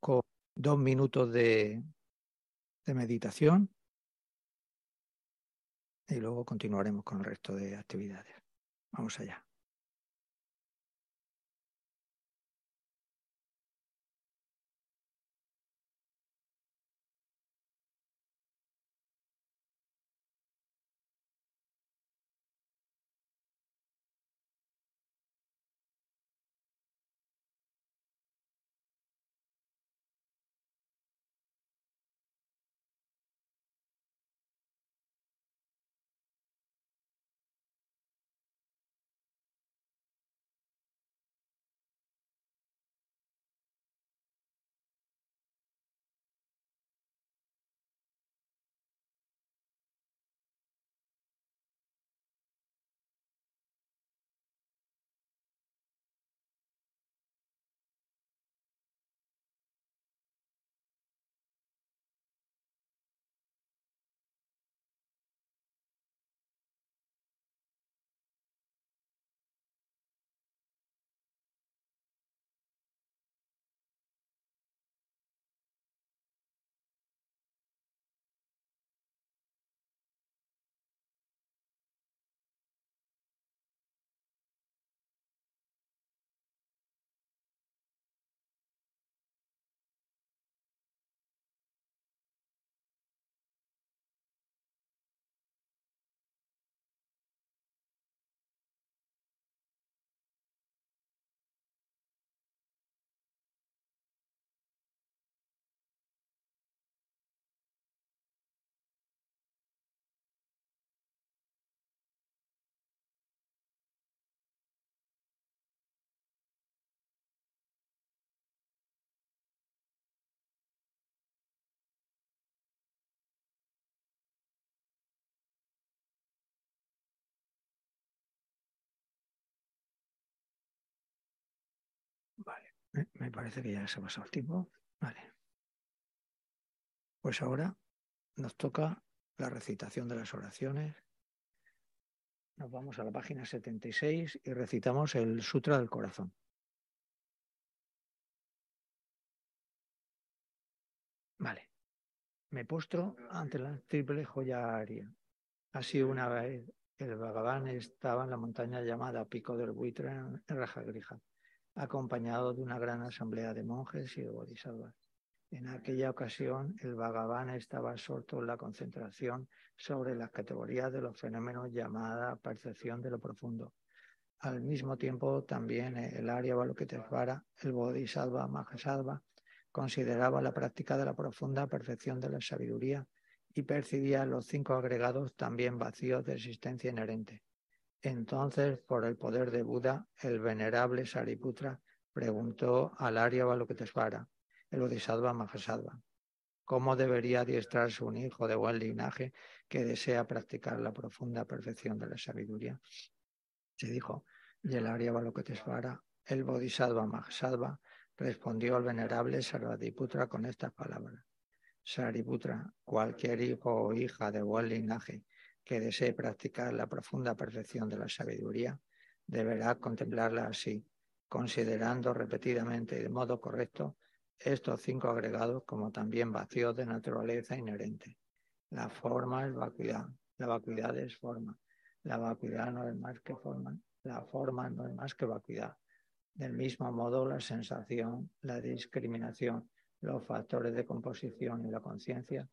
con dos minutos de, de meditación y luego continuaremos con el resto de actividades. Vamos allá. Me parece que ya se ha pasado el tiempo. Vale. Pues ahora nos toca la recitación de las oraciones. Nos vamos a la página 76 y recitamos el Sutra del Corazón. Vale. Me postro ante la triple joya aria. Así una vez el Bhagavan estaba en la montaña llamada Pico del Buitre en Rajagrija acompañado de una gran asamblea de monjes y de bodhisattvas. En aquella ocasión, el Bhagavan estaba absorto en la concentración sobre las categorías de los fenómenos llamada percepción de lo profundo. Al mismo tiempo, también el Arya Balokitesvara, el Bodhisattva Mahasattva, consideraba la práctica de la profunda perfección de la sabiduría y percibía los cinco agregados también vacíos de existencia inherente. Entonces, por el poder de Buda, el venerable Sariputra preguntó al Arya Balokitesvara, el Bodhisattva Mahasattva, cómo debería adiestrarse un hijo de buen linaje que desea practicar la profunda perfección de la sabiduría. Se dijo, y el Arya Balokitesvara, el Bodhisattva Mahasattva, respondió al venerable Sarvadiputra con estas palabras. Sariputra, cualquier hijo o hija de buen linaje que desee practicar la profunda perfección de la sabiduría deberá contemplarla así, considerando repetidamente y de modo correcto estos cinco agregados como también vacíos de naturaleza inherente. La forma es vacuidad, la vacuidad es forma, la vacuidad no es más que forma, la forma no es más que vacuidad. Del mismo modo, la sensación, la discriminación, los factores de composición y la conciencia,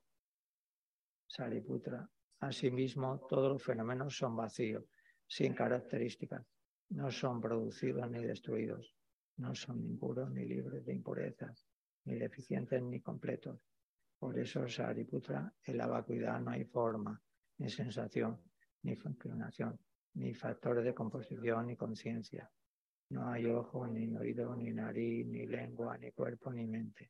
Sariputra, Asimismo, todos los fenómenos son vacíos, sin características. No son producidos ni destruidos. No son ni puros ni libres de impurezas, ni deficientes ni completos. Por eso, Sariputra, en la vacuidad no hay forma, ni sensación, ni inclinación, ni factores de composición, ni conciencia. No hay ojo, ni oído, ni nariz, ni lengua, ni cuerpo, ni mente.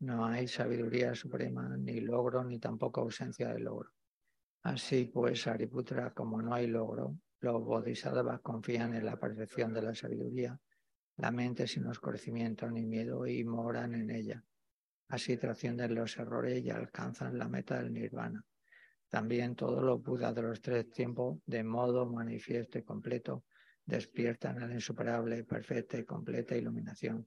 No hay sabiduría suprema, ni logro, ni tampoco ausencia de logro. Así pues, Ariputra, como no hay logro, los bodhisattvas confían en la perfección de la sabiduría, la mente sin oscurecimiento ni miedo y moran en ella. Así trascienden los errores y alcanzan la meta del nirvana. También todos los budas de los tres tiempos, de modo manifiesto y completo, despiertan a la insuperable, perfecta y completa iluminación,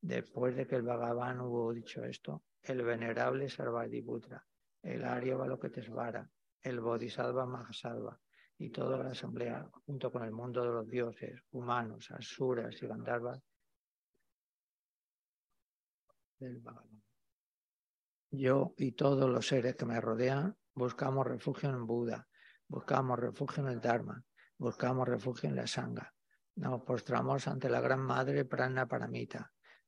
Después de que el Bhagavan hubo dicho esto, el venerable Sarvadiputra, el Arya Balokitesvara, el Bodhisattva Mahasattva y toda la asamblea, junto con el mundo de los dioses, humanos, asuras y gandharvas, del. Yo y todos los seres que me rodean buscamos refugio en Buda, buscamos refugio en el Dharma, buscamos refugio en la Sangha. Nos postramos ante la Gran Madre Prana Paramita,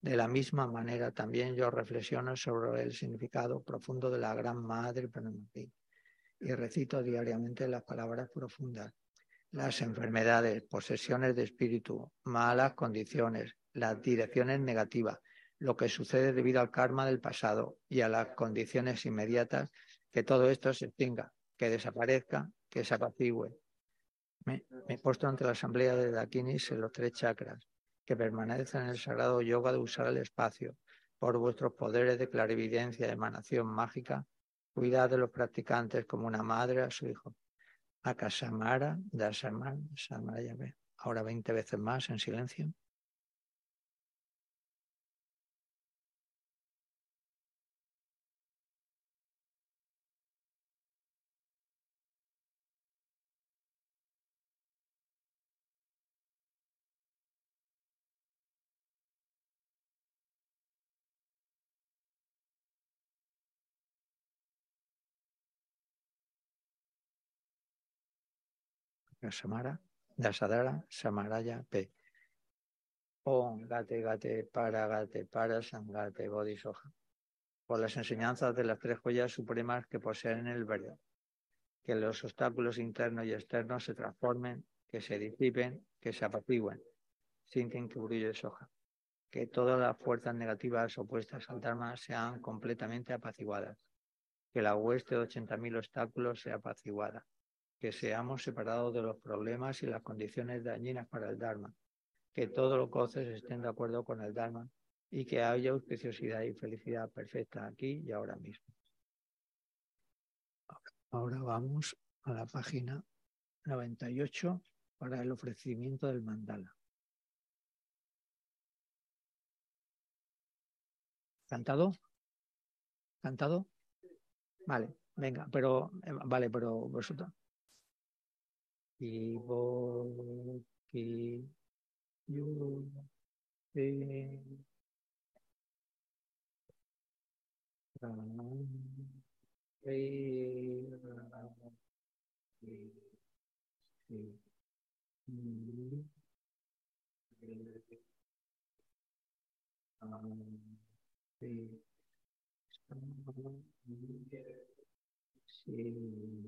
De la misma manera también yo reflexiono sobre el significado profundo de la Gran Madre Pranamati y recito diariamente las palabras profundas. Las enfermedades, posesiones de espíritu, malas condiciones, las direcciones negativas, lo que sucede debido al karma del pasado y a las condiciones inmediatas, que todo esto se extinga, que desaparezca, que se apacigüe. Me, he puesto ante la asamblea de Dakinis en los tres chakras, que permanecen en el sagrado yoga de usar el espacio, por vuestros poderes de clarividencia, emanación mágica, cuidad de los practicantes como una madre a su hijo. Akasamara, Dasamara, Samara, Ahora veinte veces más en silencio. Samara, Dasadara, Samaraya, P. Om, Gate, Gate, Para, Gate, Para, Sangate, Bodhisoja. Por las enseñanzas de las tres joyas supremas que poseen el verde. Que los obstáculos internos y externos se transformen, que se disipen, que se apacigüen. Sienten que brille soja. Que todas las fuerzas negativas opuestas al Dharma sean completamente apaciguadas. Que la hueste de 80.000 obstáculos sea apaciguada que seamos separados de los problemas y las condiciones dañinas para el Dharma, que todos los goces estén de acuerdo con el Dharma y que haya auspiciosidad y felicidad perfecta aquí y ahora mismo. Ahora vamos a la página 98 para el ofrecimiento del mandala. ¿Cantado? ¿Cantado? Vale, venga, pero vale, pero vosotros. kỳ vô kỳ du vi tạng vi kỳ kỳ Thank you.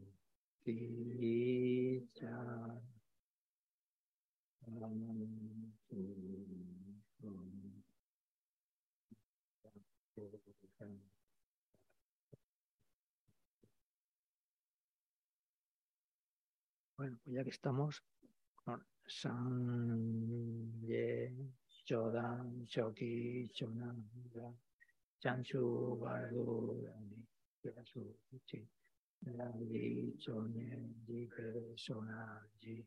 Bueno, pues ya que estamos con San Ye, Chodan, Choki, Chonan, Chanchu, Bardu, Yasu, Chi, Lali, Chonye, Ji, Persona, Ji,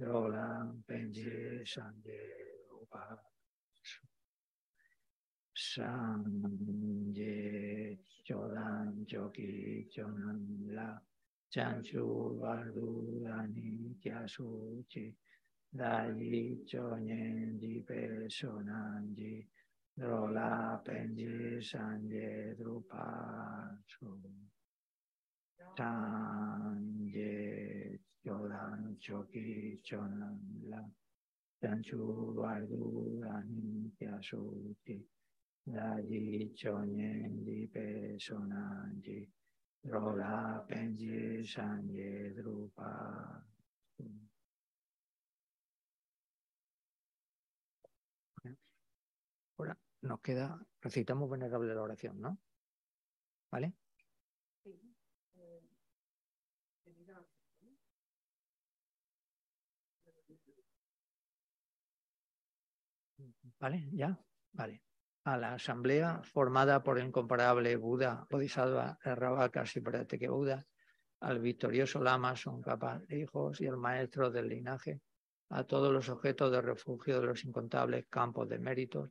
Roland, Penji, Sanje, Upa, San Ye, Chodan, Choki, Chonan, La, Chanchu Bardu Dani Kyasu Chi Dayi Chonyen Ji Pe Sonan Ji Drola Penji Sanje Drupa Su Sanje Chodan Choki Chonan La Chanchu Bardu Dani Kyasu Chi Dayi Chonyen Ji Pe Sonan Ji Rola Penji Sanye Drupa. Ahora nos queda, recitamos venerable la oración, ¿no? ¿Vale? ¿Vale? ¿Ya? Vale a la asamblea formada por el incomparable Buda, Bodhisattva, el que Buda, al victorioso Lama son capas hijos y el maestro del linaje, a todos los objetos de refugio de los incontables campos de méritos,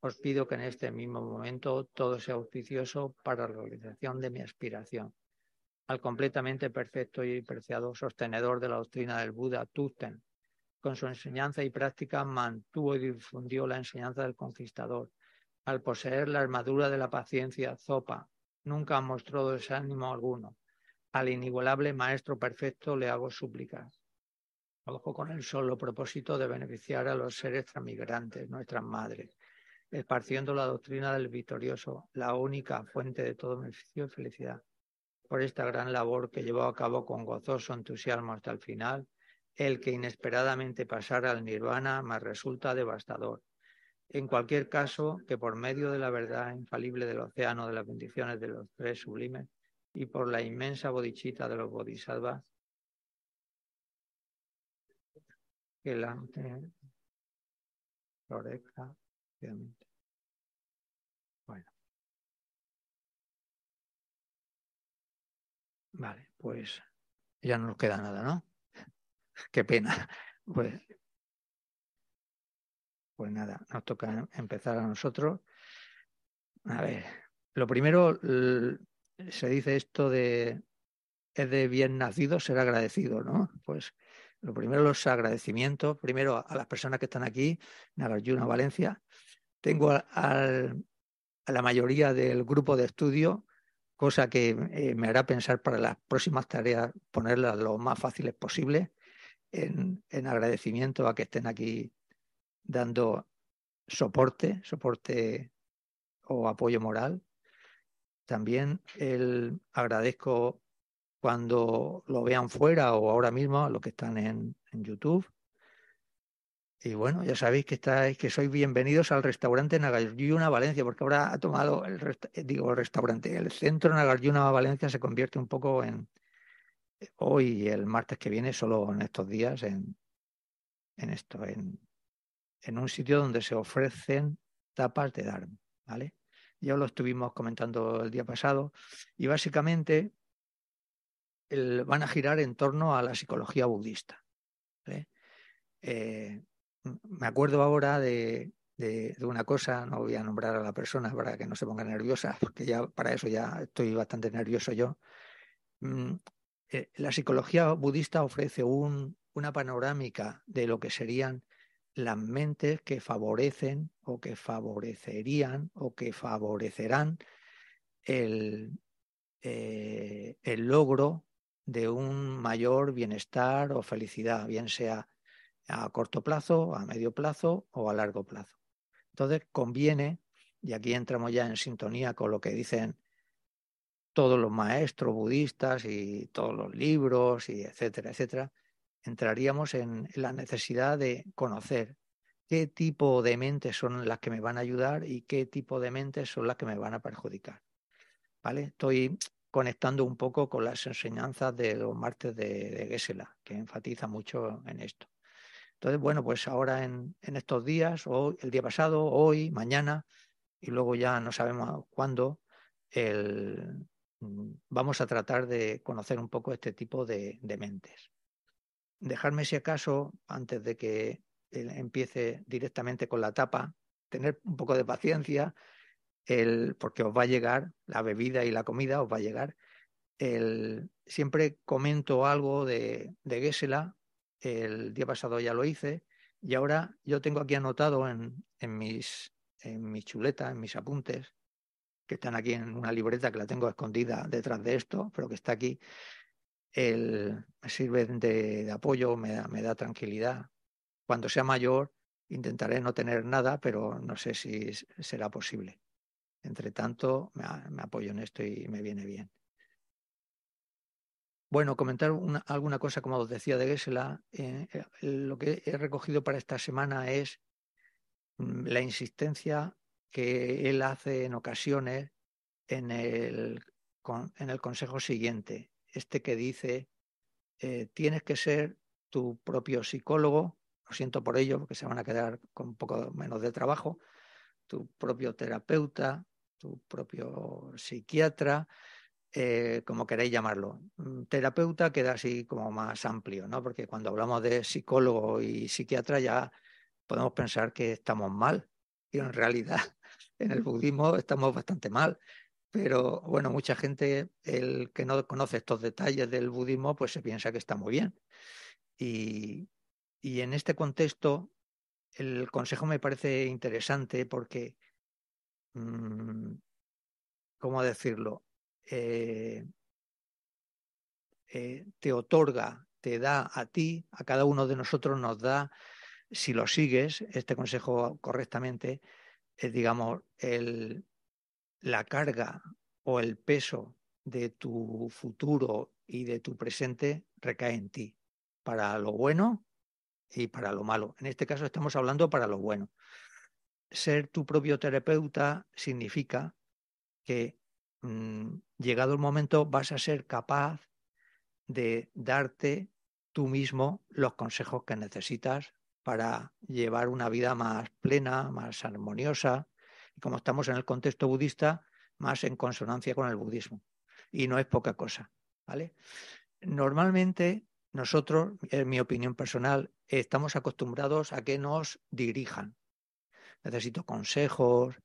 os pido que en este mismo momento todo sea auspicioso para la realización de mi aspiración. Al completamente perfecto y preciado sostenedor de la doctrina del Buda, Tusten, con su enseñanza y práctica mantuvo y difundió la enseñanza del conquistador, al poseer la armadura de la paciencia, Zopa, nunca mostró desánimo alguno. Al inigualable Maestro Perfecto le hago súplicas. Ojo con el solo propósito de beneficiar a los seres transmigrantes, nuestras madres, esparciendo la doctrina del victorioso, la única fuente de todo beneficio y felicidad. Por esta gran labor que llevó a cabo con gozoso entusiasmo hasta el final, el que inesperadamente pasara al nirvana me resulta devastador en cualquier caso, que por medio de la verdad infalible del océano de las bendiciones de los tres sublimes y por la inmensa bodichita de los bodhisattvas, que la florezca Bueno. Vale, pues ya no nos queda nada, ¿no? Qué pena. Pues pues nada, nos toca empezar a nosotros. A ver, lo primero, se dice esto de es de bien nacido ser agradecido, ¿no? Pues lo primero los agradecimientos, primero a las personas que están aquí, Nagarjuna Valencia. Tengo a la mayoría del grupo de estudio, cosa que eh, me hará pensar para las próximas tareas ponerlas lo más fáciles posible en, en agradecimiento a que estén aquí dando soporte, soporte o apoyo moral. También el, agradezco cuando lo vean fuera o ahora mismo a los que están en, en YouTube. Y bueno, ya sabéis que estáis, que sois bienvenidos al restaurante Nagarjuna Valencia, porque ahora ha tomado el digo el restaurante, el centro Nagarjuna Valencia se convierte un poco en hoy y el martes que viene, solo en estos días, en, en esto, en, en un sitio donde se ofrecen tapas de Dharma, ¿vale? Ya lo estuvimos comentando el día pasado y básicamente el, van a girar en torno a la psicología budista. Eh, me acuerdo ahora de, una cosa, no voy a nombrar a la persona para que no se ponga nerviosa, porque ya para eso ya estoy bastante nervioso yo. Eh, la psicología budista ofrece un, una panorámica de lo que serían las mentes que favorecen o que favorecerían o que favorecerán el, eh, el logro de un mayor bienestar o felicidad, bien sea a corto plazo, a medio plazo o a largo plazo. Entonces conviene, y aquí entramos ya en sintonía con lo que dicen todos los maestros budistas y todos los libros y etcétera, etcétera, entraríamos en la necesidad de conocer qué tipo de mentes son las que me van a ayudar y qué tipo de mentes son las que me van a perjudicar. ¿Vale? Estoy conectando un poco con las enseñanzas de los martes de, de Gesela, que enfatiza mucho en esto. Entonces, bueno, pues ahora en, estos días, o el día pasado, hoy, mañana, y luego ya no sabemos cuándo, mm, vamos a tratar de conocer un poco este tipo de, mentes. Dejarme, si acaso, antes de que empiece directamente con la tapa, tener un poco de paciencia, el, porque os va a llegar la bebida y la comida, os va a llegar. El, siempre comento algo de, de Gesela el día pasado ya lo hice y ahora yo tengo aquí anotado en, en mis en mi chuleta, en mis apuntes, que están aquí en una libreta que la tengo escondida detrás de esto, pero que está aquí. El, me sirve de, apoyo, me da, me da tranquilidad. Cuando sea mayor intentaré no tener nada, pero no sé si será posible. Entre tanto, me apoyo en esto y me viene bien. Bueno, comentar alguna cosa, como os decía de Gesela, eh, eh, lo que he recogido para esta semana es mm, la insistencia que él hace en ocasiones en el, en el consejo siguiente, este que dice, eh, tienes que ser tu propio psicólogo, lo siento por ello, porque se van a quedar con un poco menos de trabajo, tu propio terapeuta, tu propio psiquiatra, eh, como queréis llamarlo. Terapeuta queda así como más amplio, ¿no? Porque cuando hablamos de psicólogo y psiquiatra ya podemos pensar que estamos mal. Y en realidad en el budismo estamos bastante mal. Pero bueno, mucha gente, el que no conoce estos detalles del budismo, pues se piensa que está muy bien. Y, y en este contexto, el consejo me parece interesante porque, mm, ¿cómo decirlo? Eh, eh, te otorga, te da a ti, a cada uno de nosotros nos da, si lo sigues, este consejo correctamente, es, digamos, el, la carga o el peso de tu futuro y de tu presente recae en ti, para lo bueno y para lo malo. En este caso estamos hablando para lo bueno. Ser tu propio terapeuta significa que Mm, llegado el momento vas a ser capaz de darte tú mismo los consejos que necesitas para llevar una vida más plena, más armoniosa, y como estamos en el contexto budista, más en consonancia con el budismo. Y no es poca cosa, ¿vale? Normalmente nosotros, en mi opinión personal, estamos acostumbrados a que nos dirijan. Necesito consejos,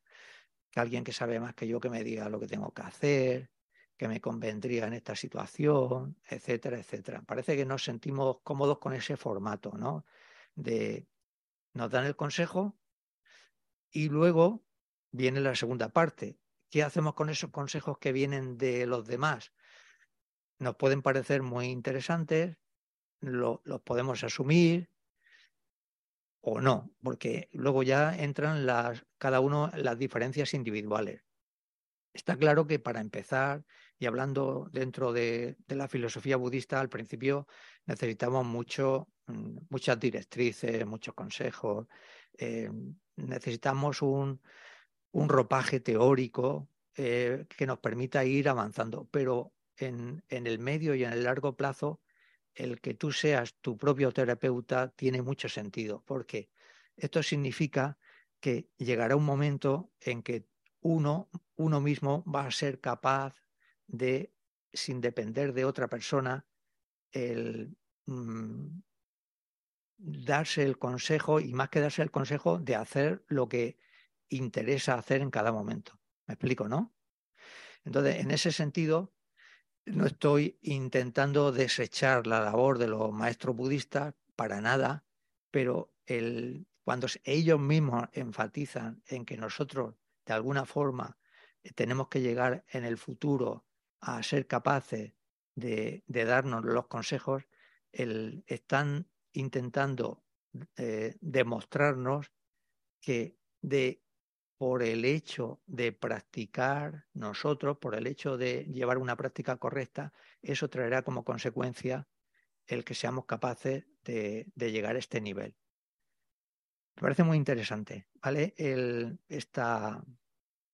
que alguien que sabe más que yo que me diga lo que tengo que hacer, que me convendría en esta situación, etcétera, etcétera. Parece que nos sentimos cómodos con ese formato, ¿no? De nos dan el consejo y luego viene la segunda parte. ¿Qué hacemos con esos consejos que vienen de los demás? Nos pueden parecer muy interesantes, los podemos asumir, o no, porque luego ya entran las, cada uno las diferencias individuales. Está claro que para empezar Y hablando dentro de, la filosofía budista, al principio necesitamos mucho, mm, muchas directrices, muchos consejos, eh, necesitamos un, ropaje teórico eh, que nos permita ir avanzando, pero en, en el medio y en el largo plazo, el que tú seas tu propio terapeuta tiene mucho sentido, porque esto significa que llegará un momento en que uno, uno mismo va a ser capaz de, sin depender de otra persona, el mm, darse el consejo y más que darse el consejo de hacer lo que interesa hacer en cada momento. ¿Me explico, no? Entonces, en ese sentido, no estoy intentando desechar la labor de los maestros budistas para nada, pero el, cuando ellos mismos enfatizan en que nosotros, de alguna forma, tenemos que llegar en el futuro a ser capaces de, darnos los consejos, están intentando eh, demostrarnos que de, por el hecho de practicar nosotros, por el hecho de llevar una práctica correcta, eso traerá como consecuencia el que seamos capaces de, llegar a este nivel. Me parece muy interesante, ¿vale? esta,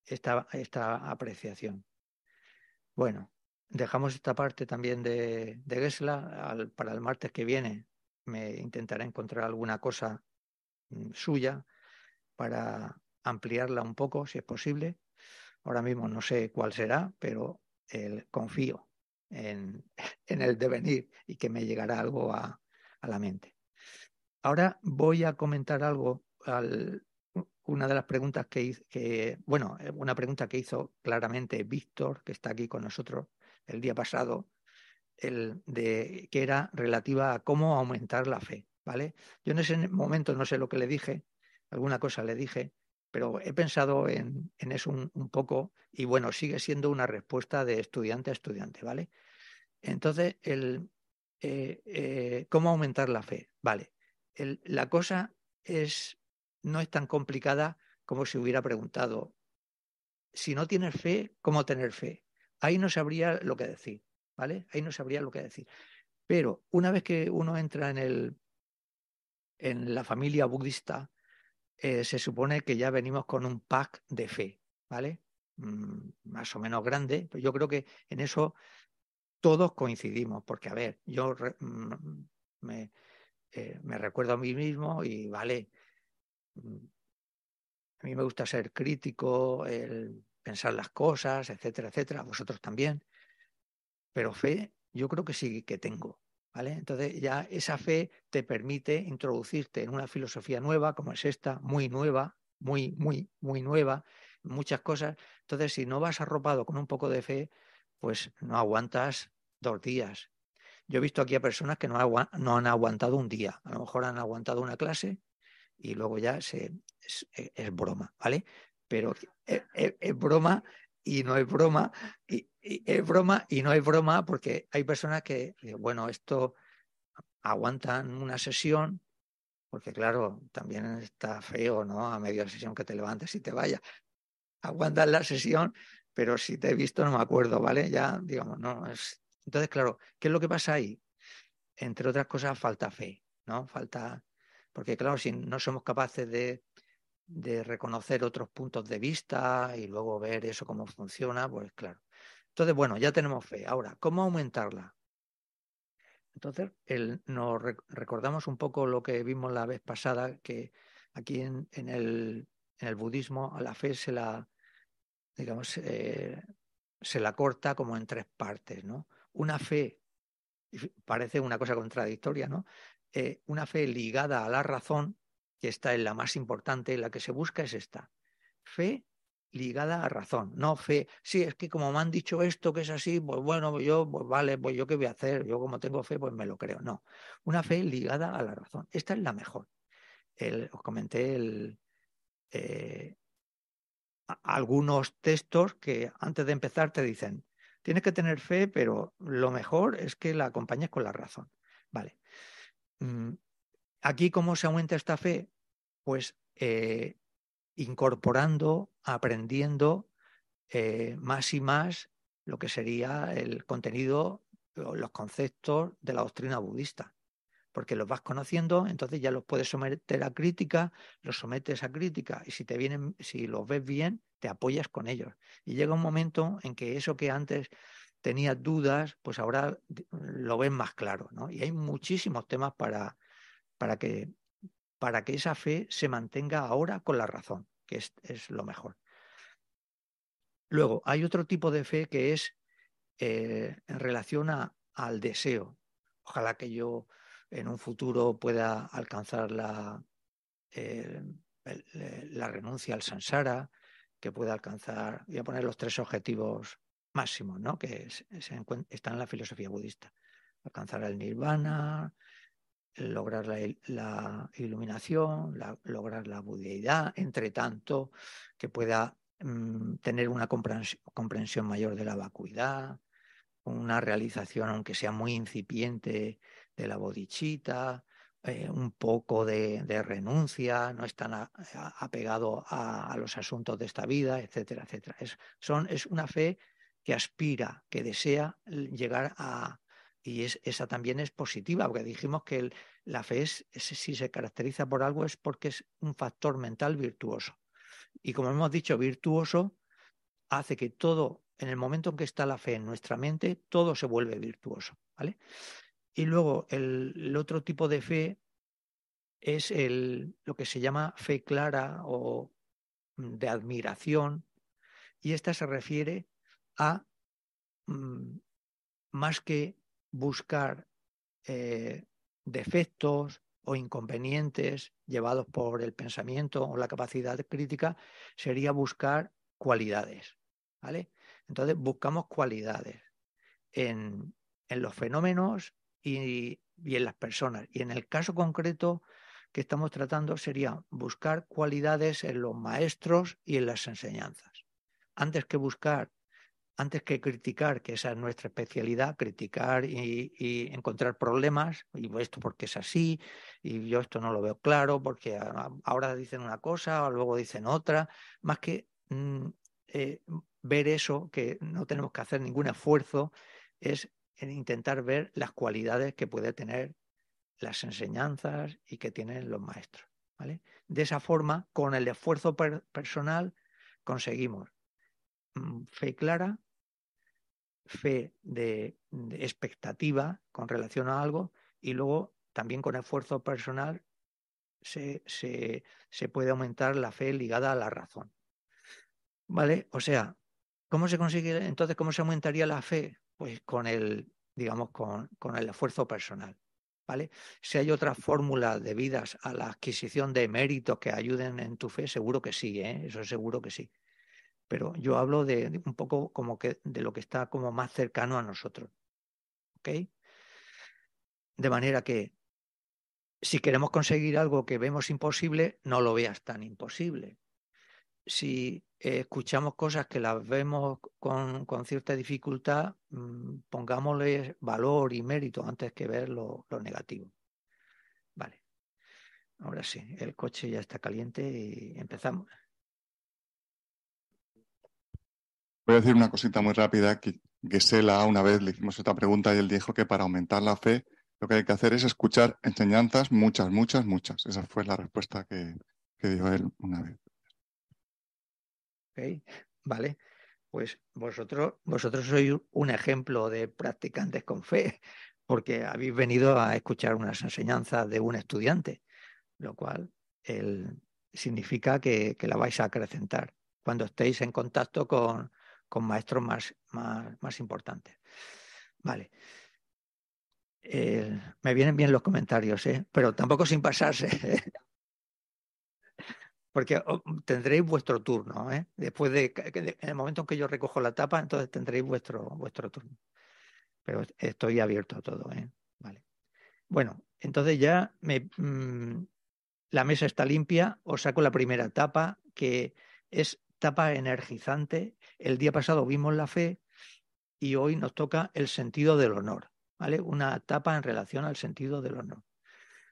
esta, esta apreciación. Bueno, dejamos esta parte también de, de Gesla. para el martes que viene me intentaré encontrar alguna cosa mm, suya para ampliarla un poco, si es posible. Ahora mismo no sé cuál será, pero confío en, en, el devenir y que me llegará algo a, a la mente. Ahora voy a comentar algo al, una de las preguntas que, que, bueno, eh, una pregunta que hizo claramente Víctor, que está aquí con nosotros el día pasado, el de, que era relativa a cómo aumentar la fe, ¿vale? Yo en ese momento no sé lo que le dije, alguna cosa le dije, pero he pensado en, en eso un, poco y bueno, sigue siendo una respuesta de estudiante a estudiante, ¿vale? Entonces, el, eh, eh, ¿cómo aumentar la fe? Vale, la cosa es no es tan complicada como si hubiera preguntado, si no tienes fe, ¿cómo tener fe? Ahí no sabría lo que decir, ¿vale? Ahí no sabría lo que decir. Pero una vez que uno entra en, el, en la familia budista, eh, se supone que ya venimos con un pack de fe, ¿vale? Mm, más o menos grande. Yo creo que en eso todos coincidimos, porque a ver, yo mm, eh, me recuerdo a mí mismo y vale, a mí me gusta ser crítico, el pensar las cosas, etcétera, etcétera, vosotros también. Pero fe, yo creo que sí que tengo. ¿Vale? Entonces ya esa fe te permite introducirte en una filosofía nueva, como es esta, muy nueva, muy, muy, muy nueva, muchas cosas. Entonces, si no vas arropado con un poco de fe, pues no aguantas dos días. Yo he visto aquí a personas que no, no han aguantado un día, a lo mejor han aguantado una clase y luego ya se, es, broma, ¿vale? Pero es, broma y no es broma, y, es broma y no es broma porque hay personas que, bueno, esto aguantan una sesión, porque claro, también está feo, ¿no? A media sesión que te levantes y te vayas. Aguantan la sesión, pero si te he visto no me acuerdo, ¿vale? Ya, digamos, no es. Entonces, claro, ¿qué es lo que pasa ahí? Entre otras cosas, falta fe, ¿no? Falta porque claro, si no somos capaces de, reconocer otros puntos de vista y luego ver eso cómo funciona, pues claro. Entonces, bueno, ya tenemos fe. Ahora, ¿cómo aumentarla? Entonces, nos recordamos un poco lo que vimos la vez pasada, que aquí en, el, budismo a la fe se la, digamos, eh, se la corta como en tres partes, ¿no? Una fe, parece una cosa contradictoria, ¿no? Eh, una fe ligada a la razón, que está en la más importante, la que se busca es esta. Fe ligada a razón, no fe, sí, es que como me han dicho esto que es así, pues bueno, yo, pues vale, pues yo qué voy a hacer, yo como tengo fe, pues me lo creo. No, una fe ligada a la razón. Esta es la mejor. os comenté el, eh, algunos textos que antes de empezar te dicen, tienes que tener fe, pero lo mejor es que la acompañes con la razón. Vale. Mm, aquí, ¿cómo se aumenta esta fe? Pues eh, incorporando, aprendiendo eh, más y más lo que sería el contenido, los conceptos de la doctrina budista. Porque los vas conociendo, entonces ya los puedes someter a crítica, los sometes a crítica, y si te vienen, si los ves bien, te apoyas con ellos. Y llega un momento en que eso que antes tenías dudas, pues ahora lo ves más claro, ¿no? Y hay muchísimos temas para, para, que, para que esa fe se mantenga ahora con la razón, que es, es lo mejor. Luego, hay otro tipo de fe que es eh, en relación al deseo. Ojalá que yo en un futuro pueda alcanzar la, eh, la renuncia al sansara, que pueda alcanzar, voy a poner los tres objetivos máximos, ¿no? que se, están en la filosofía budista. Alcanzar el nirvana, lograr la, iluminación, lograr la budeidad, entre tanto, que pueda mm, tener una comprensión, mayor de la vacuidad, una realización, aunque sea muy incipiente, de la bodichita, eh, un poco de, renuncia, no es tan apegado a, los asuntos de esta vida, etcétera, etcétera. Es, es una fe que aspira, que desea llegar a, y es, esa también es positiva, porque dijimos que la fe es, si se caracteriza por algo es porque es un factor mental virtuoso. Y como hemos dicho, virtuoso hace que todo, en el momento en que está la fe en nuestra mente, todo se vuelve virtuoso. ¿vale? Y luego el, otro tipo de fe es lo que se llama fe clara o de admiración, y esta se refiere a mm, más que buscar eh, defectos o inconvenientes llevados por el pensamiento o la capacidad crítica, sería buscar cualidades. ¿vale? Entonces buscamos cualidades en, los fenómenos y, y, en las personas. Y en el caso concreto que estamos tratando sería buscar cualidades en los maestros y en las enseñanzas. Antes que buscar antes que criticar, que esa es nuestra especialidad, criticar y, encontrar problemas, y esto porque es así, y yo esto no lo veo claro, porque ahora dicen una cosa, o luego dicen otra, más que mm, eh, ver eso, que no tenemos que hacer ningún esfuerzo, es intentar ver las cualidades que puede tener las enseñanzas y que tienen los maestros. ¿vale? De esa forma, con el esfuerzo personal, conseguimos mm, fe clara, fe de, expectativa con relación a algo y luego también con esfuerzo personal se, se, se, puede aumentar la fe ligada a la razón. ¿Vale? O sea, ¿cómo se consigue entonces, cómo se aumentaría la fe? Pues con el, digamos, con, con el esfuerzo personal. ¿Vale? Si hay otra fórmula de vidas a la adquisición de méritos que ayuden en tu fe, seguro que sí, ¿eh? eso seguro que sí pero yo hablo de, un poco como que de lo que está como más cercano a nosotros. ¿Ok? De manera que si queremos conseguir algo que vemos imposible, no lo veas tan imposible. Si escuchamos cosas que las vemos con, cierta dificultad, mm, pongámosle valor y mérito antes que ver lo, lo negativo. Vale. Ahora sí, el coche ya está caliente y empezamos. Voy a decir una cosita muy rápida, que Gesela una vez le hicimos esta pregunta y él dijo que para aumentar la fe lo que hay que hacer es escuchar enseñanzas, muchas, muchas, muchas. Esa fue la respuesta que, que dio él una vez. Ok, vale. Pues vosotros, vosotros sois un ejemplo de practicantes con fe, porque habéis venido a escuchar unas enseñanzas de un estudiante, lo cual significa que, que la vais a acrecentar cuando estéis en contacto con, con maestros más, más, importantes. Vale. Eh, me vienen bien los comentarios, ¿eh? pero tampoco sin pasarse. Porque oh, tendréis vuestro turno. ¿eh? Después de, en el momento en que yo recojo la tapa, entonces tendréis vuestro, vuestro turno. Pero estoy abierto a todo. ¿eh? Vale. Bueno, entonces ya me, mm, la mesa está limpia. Os saco la primera tapa, que es etapa energizante. El día pasado vimos la fe y hoy nos toca el sentido del honor, ¿vale? Una etapa en relación al sentido del honor.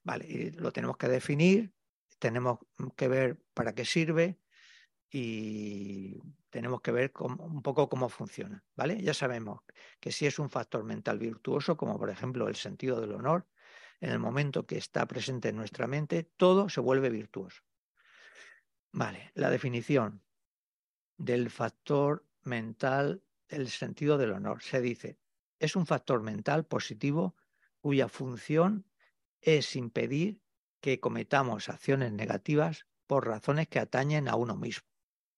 Vale, lo tenemos que definir, tenemos que ver para qué sirve y tenemos que ver un poco cómo funciona, ¿vale? Ya sabemos que si es un factor mental virtuoso, como por ejemplo el sentido del honor, en el momento que está presente en nuestra mente, todo se vuelve virtuoso. Vale, la definición del factor mental, el sentido del honor, se dice, es un factor mental positivo cuya función es impedir que cometamos acciones negativas por razones que atañen a uno mismo.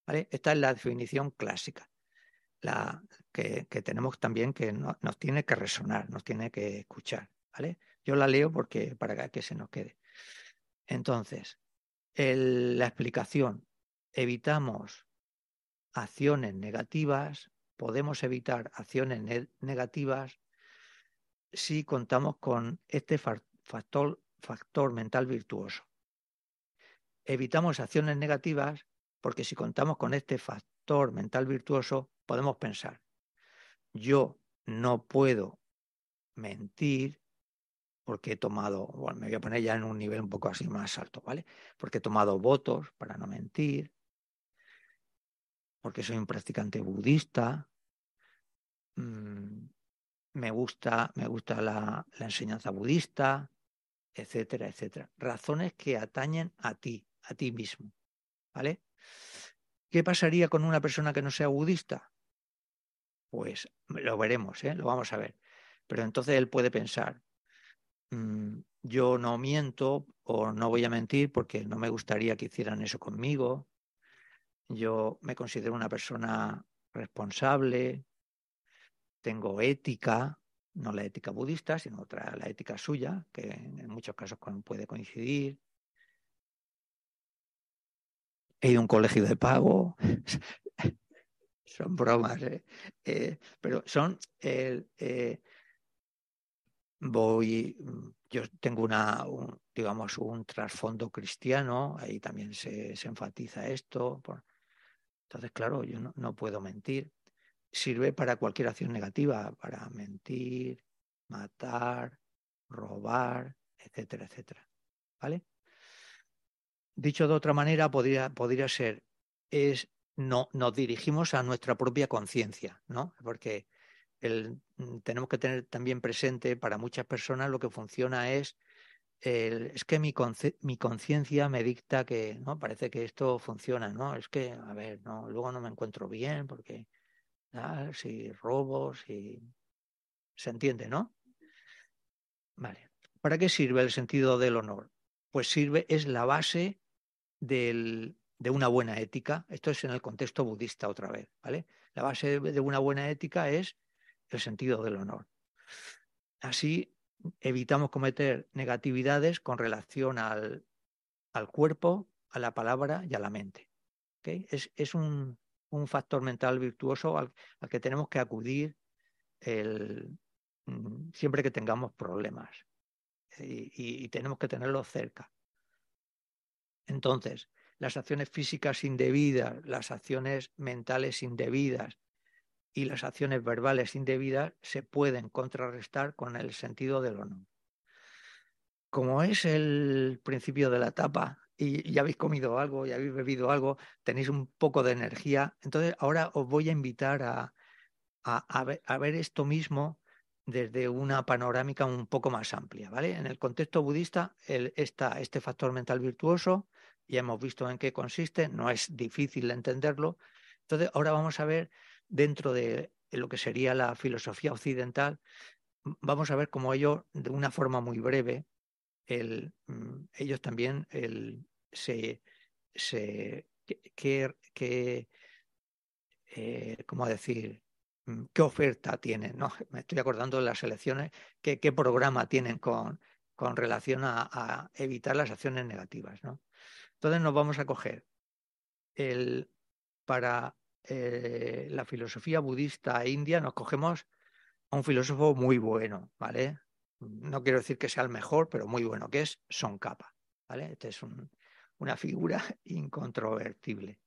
Esta es la definición clásica, la que, tenemos también que nos tiene que resonar, nos tiene que escuchar. ¿vale? Yo la leo porque para que se nos quede. Entonces, la explicación, evitamos acciones negativas, podemos evitar acciones negativas si contamos con este factor, factor mental virtuoso. Evitamos acciones negativas porque si contamos con este factor mental virtuoso, podemos pensar, yo no puedo mentir porque he tomado, bueno, me voy a poner ya en un nivel un poco así más alto, ¿vale? Porque he tomado votos para no mentir, porque soy un practicante budista, mm, me gusta, me gusta la, enseñanza budista, etcétera, etcétera. Razones que atañen a ti, a ti mismo, ¿vale? ¿Qué pasaría con una persona que no sea budista? Pues lo veremos, ¿eh? lo vamos a ver. Pero entonces él puede pensar, mm, yo no miento o no voy a mentir porque no me gustaría que hicieran eso conmigo. Yo me considero una persona responsable, tengo ética, no la ética budista, sino otra, la ética suya, que en muchos casos puede coincidir he ido a un colegio de pago. son bromas, ¿eh? Eh, pero son eh, voy, yo tengo una, un, un trasfondo cristiano, ahí también se, enfatiza esto. Entonces, claro, yo no, puedo mentir. Sirve para cualquier acción negativa, para mentir, matar, robar, etcétera, etcétera. ¿Vale? Dicho de otra manera, podría, podría ser, es, no, nos dirigimos a nuestra propia conciencia, ¿no? Porque mm, tenemos que tener también presente, para muchas personas lo que funciona es, es que mi, conciencia me dicta que, ¿no? Parece que esto funciona, ¿no? Es que, a ver, no, luego no me encuentro bien porque, si robos, si... ¿Se entiende, no? Vale. ¿Para qué sirve el sentido del honor? Pues sirve, es la base de una buena ética. Esto es en el contexto budista otra vez, ¿vale? La base de una buena ética es el sentido del honor. Así evitamos cometer negatividades con relación al, al cuerpo, a la palabra y a la mente. Es, es un, un, factor mental virtuoso al, que tenemos que acudir el, mm, siempre que tengamos problemas y tenemos que tenerlo cerca. Entonces, las acciones físicas indebidas, las acciones mentales indebidas y las acciones verbales indebidas se pueden contrarrestar con el sentido del honor. Como es el principio de la etapa y ya habéis comido algo, ya habéis bebido algo, tenéis un poco de energía, entonces ahora os voy a invitar a, ver, esto mismo desde una panorámica un poco más amplia, ¿vale? En el contexto budista está este factor mental virtuoso, ya hemos visto en qué consiste, no es difícil entenderlo. Entonces, ahora vamos a ver dentro de lo que sería la filosofía occidental, vamos a ver cómo ellos, de una forma muy breve, mm, ellos también se, se que, eh, ¿cómo decir? Mm, ¿Qué oferta tienen? ¿no? Me estoy acordando de las elecciones, qué, qué programa tienen con, con relación a, a, evitar las acciones negativas. ¿no? Entonces nos vamos a coger el, para eh, la filosofía budista india, nos cogemos a un filósofo muy bueno, ¿vale? No quiero decir que sea el mejor, pero muy bueno, que es Sonkapa, ¿vale? Este es una figura incontrovertible.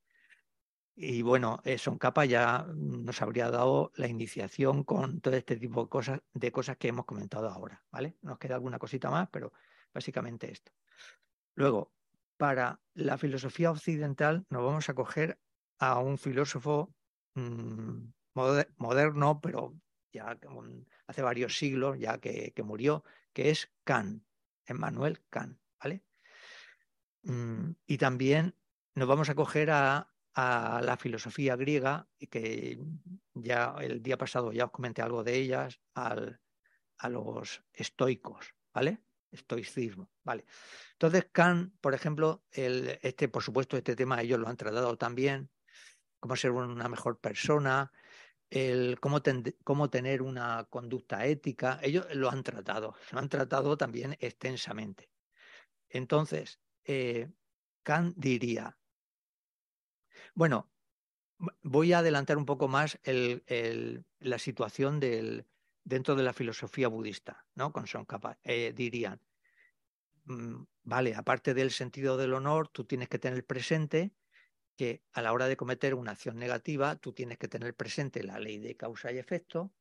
Y bueno, eh, Sonkapa ya nos habría dado la iniciación con todo este tipo de cosas, de cosas que hemos comentado ahora, ¿vale? Nos queda alguna cosita más, pero básicamente esto. Luego, para la filosofía occidental nos vamos a coger a un filósofo mm, moderno, pero ya hace varios siglos ya que, murió, que es Kant, Emmanuel Kant, ¿vale? Mm, y también nos vamos a coger a, la filosofía griega, que ya el día pasado ya os comenté algo de ellas, a los estoicos, ¿vale? Estoicismo, ¿vale? Entonces, Kant, por ejemplo, el, este, por supuesto, este tema ellos lo han tratado también, cómo ser una mejor persona, el cómo, cómo, tener una conducta ética, ellos lo han tratado, lo han tratado también extensamente. Entonces, eh, Kant diría, bueno, voy a adelantar un poco más la situación del, dentro de la filosofía budista, ¿no? Con Son eh, dirían, mm, vale, aparte del sentido del honor, tú tienes que tener presente que a la hora de cometer una acción negativa, tú tienes que tener presente la ley de causa y efecto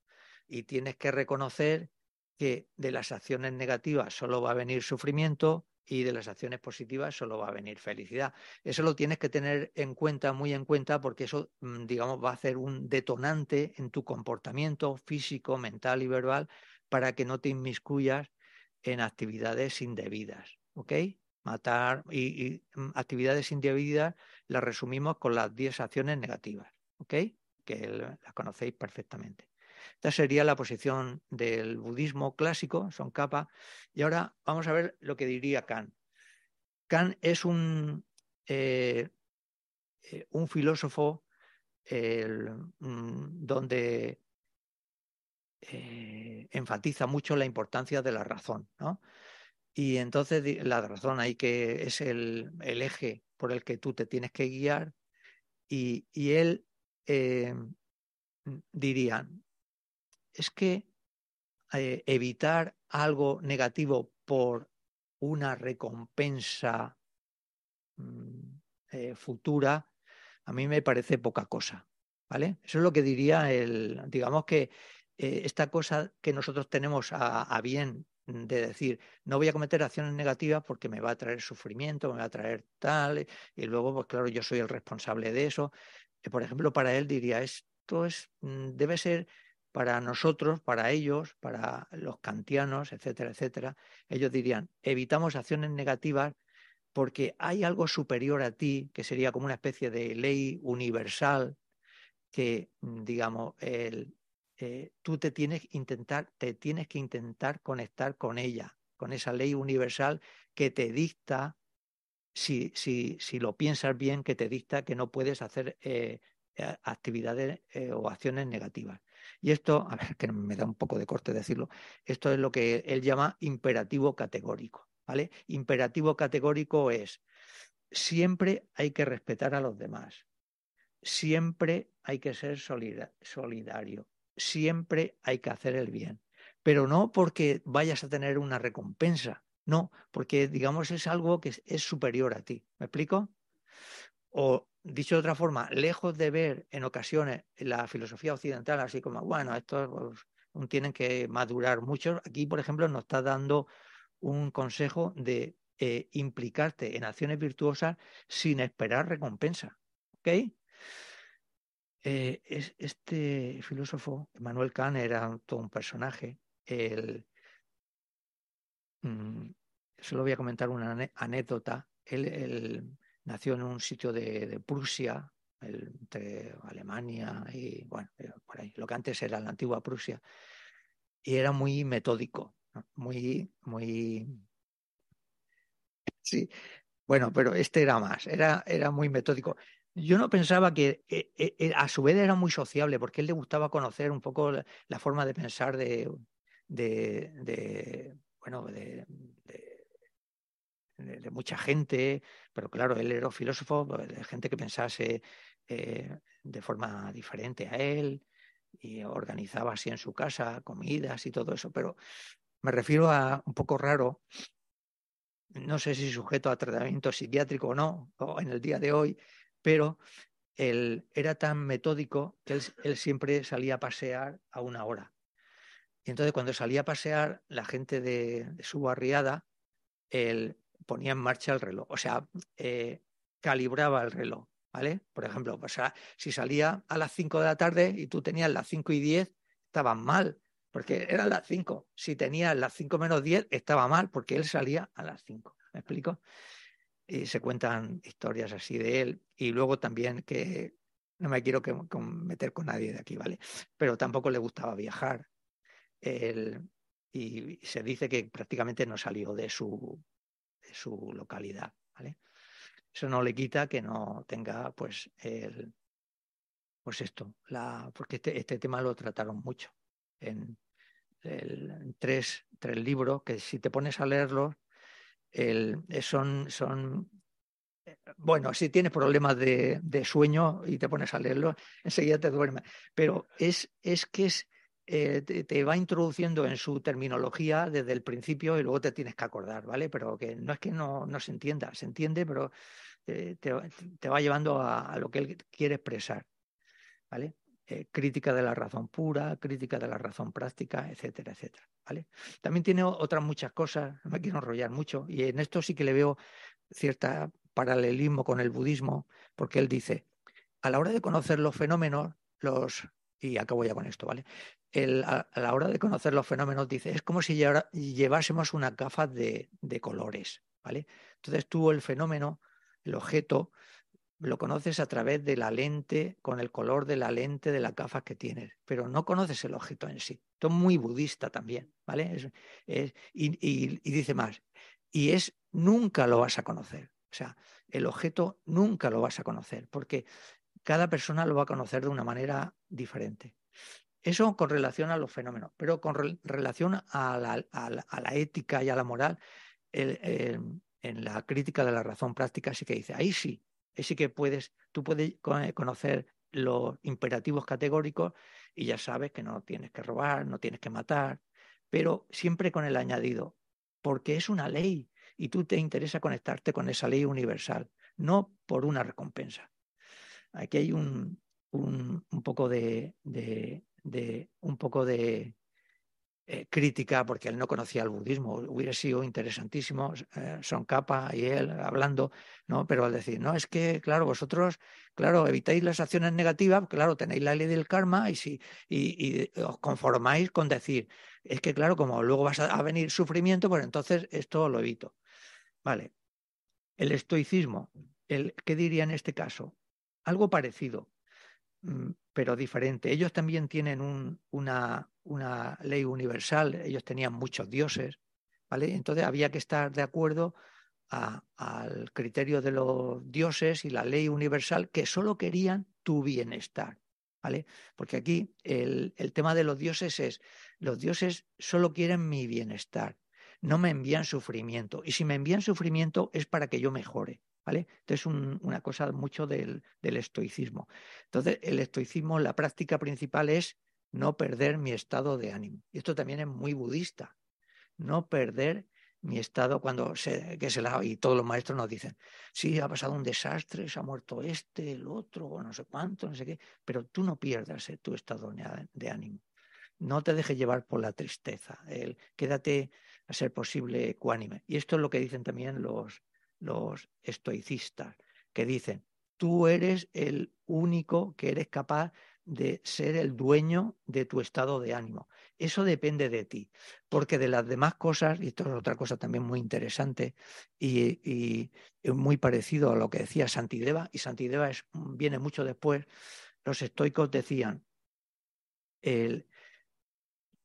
y tienes que reconocer que de las acciones negativas solo va a venir sufrimiento y de las acciones positivas solo va a venir felicidad. Eso lo tienes que tener en cuenta, muy en cuenta, porque eso, mm, digamos, va a ser un detonante en tu comportamiento físico, mental y verbal para que no te inmiscuyas en actividades indebidas. ¿Ok? Matar y, mm, actividades indebidas las resumimos con las 10 acciones negativas, ¿ok? Que las conocéis perfectamente. Esta sería la posición del budismo clásico, son capas. Y ahora vamos a ver lo que diría Kant. Kant es un, eh, eh, un filósofo mm, donde eh, enfatiza mucho la importancia de la razón, ¿no? Y entonces la razón ahí que es el, eje por el que tú te tienes que guiar. Y, él eh, diría, es que eh, evitar algo negativo por una recompensa mm, eh, futura, a mí me parece poca cosa. ¿Vale? Eso es lo que diría el, digamos que esta cosa que nosotros tenemos a bien de decir, no voy a cometer acciones negativas porque me va a traer sufrimiento, me va a traer tal, y luego, pues claro, yo soy el responsable de eso. Eh, por ejemplo, para él diría, esto es, mm, debe ser para nosotros, para ellos, para los kantianos, etcétera, etcétera. Ellos dirían, evitamos acciones negativas porque hay algo superior a ti, que sería como una especie de ley universal, que, mm, digamos, el, eh, tú te tienes, intentar, te tienes que intentar conectar con ella, con esa ley universal que te dicta, si, si, si lo piensas bien, que te dicta que no puedes hacer eh, actividades eh, o acciones negativas. Y esto, a ver, que me da un poco de corte decirlo, esto es lo que él llama imperativo categórico. ¿vale? Imperativo categórico es siempre hay que respetar a los demás, siempre hay que ser solidario, siempre hay que hacer el bien, pero no porque vayas a tener una recompensa, no, porque digamos es algo que es, superior a ti. ¿Me explico? O dicho de otra forma, lejos de ver en ocasiones la filosofía occidental así como, bueno, estos pues, tienen que madurar mucho, aquí, por ejemplo, nos está dando un consejo de eh, implicarte en acciones virtuosas sin esperar recompensa. ¿Ok? Eh, es, este filósofo, Manuel Kant, era todo un personaje. Mm, solo voy a comentar una anécdota. Él, nació en un sitio de, Prusia, entre Alemania y, bueno, eh, por ahí, lo que antes era la antigua Prusia, y era muy metódico, muy, muy... Sí, bueno, pero este era más, era, era muy metódico. Yo no pensaba que eh, eh, eh, a su vez era muy sociable, porque él le gustaba conocer un poco la, forma de pensar de, bueno, de, mucha gente, pero claro, él era filósofo pues, de gente que pensase de forma diferente a él y organizaba así en su casa comidas y todo eso, pero me refiero a un poco raro, no sé si sujeto a tratamiento psiquiátrico o no, o en el día de hoy, pero él era tan metódico que él, siempre salía a pasear a una hora. Y entonces cuando salía a pasear, la gente de, su barriada, él ponía en marcha el reloj, o sea, eh, calibraba el reloj. ¿vale? Por ejemplo, pues, si salía a las 5 de la tarde y tú tenías las 5 y 10, estaban mal, porque eran las 5. Si tenías las 5 menos 10, estaba mal, porque él salía a las 5. ¿Me explico? Y se cuentan historias así de él. Y luego también que no me quiero meter con nadie de aquí, ¿vale? Pero tampoco le gustaba viajar. y se dice que prácticamente no salió de su, de su localidad, ¿vale? Eso no le quita que no tenga, pues, el, pues esto, la, porque este, este tema lo trataron mucho en, tres, tres libros que si te pones a leerlos, el, son, son bueno, si tienes problemas de, sueño y te pones a leerlo, enseguida te duermes. Pero es, es que es, eh, te, va introduciendo en su terminología desde el principio y luego te tienes que acordar, ¿vale? Pero que no es que no, no se entienda, se entiende, pero eh, te, va llevando a, lo que él quiere expresar, ¿vale? Eh, crítica de la razón pura, crítica de la razón práctica, etcétera, etcétera, ¿vale? También tiene otras muchas cosas, no me quiero enrollar mucho, y en esto sí que le veo cierta paralelismo con el budismo, porque él dice, a la hora de conocer los fenómenos, los, y acabo ya con esto, ¿vale? a, la hora de conocer los fenómenos, dice, es como si llevásemos una gafas de, de, colores, ¿vale? Entonces tú el fenómeno, el objeto, lo conoces a través de la lente, con el color de la lente de las gafas que tienes, pero no conoces el objeto en sí. Esto es muy budista también, ¿vale? y dice más, y es, nunca lo vas a conocer. O sea, el objeto nunca lo vas a conocer, porque cada persona lo va a conocer de una manera diferente. Eso con relación a los fenómenos, pero con relación a la, ética y a la moral, en la crítica de la razón práctica sí que dice, ahí sí, sí que puedes, tú puedes conocer los imperativos categóricos y ya sabes que no tienes que robar, no tienes que matar, pero siempre con el añadido, porque es una ley, y tú te interesa conectarte con esa ley universal, no por una recompensa. Aquí hay un, un, poco de, de, un poco de eh, crítica porque él no conocía el budismo. Hubiera sido interesantísimo eh, Son Capa y él hablando, ¿no? Pero al decir, no, es que, claro, vosotros, claro, evitáis las acciones negativas, claro, tenéis la ley del karma y si y, os conformáis con decir, es que, claro, como luego vas a venir sufrimiento, pues entonces esto lo evito. Vale. El estoicismo, el, ¿qué diría en este caso? Algo parecido, mm, pero diferente. Ellos también tienen una, una ley universal, ellos tenían muchos dioses, ¿vale? Entonces había que estar de acuerdo al criterio de los dioses y la ley universal que solo querían tu bienestar, ¿vale? Porque aquí el, el tema de los dioses es, los dioses solo quieren mi bienestar no me envían sufrimiento. Y si me envían sufrimiento es para que yo mejore. ¿Vale? Entonces, un, una cosa mucho del, del estoicismo. Entonces, el estoicismo, la práctica principal es no perder mi estado de ánimo. Y esto también es muy budista. No perder mi estado cuando se, que se la, y todos los maestros nos dicen, sí, ha pasado un desastre, se ha muerto este, el otro, no sé cuánto, no sé qué, pero tú no pierdas eh, tu estado de ánimo. No te dejes llevar por la tristeza. El, quédate a ser posible ecuánime. Y esto es lo que dicen también los, los estoicistas, que dicen, tú eres el único que eres capaz de ser el dueño de tu estado de ánimo. Eso depende de ti, porque de las demás cosas, y esto es otra cosa también muy interesante y, muy parecido a lo que decía Santideva, y Santideva es, viene mucho después, los estoicos decían, el,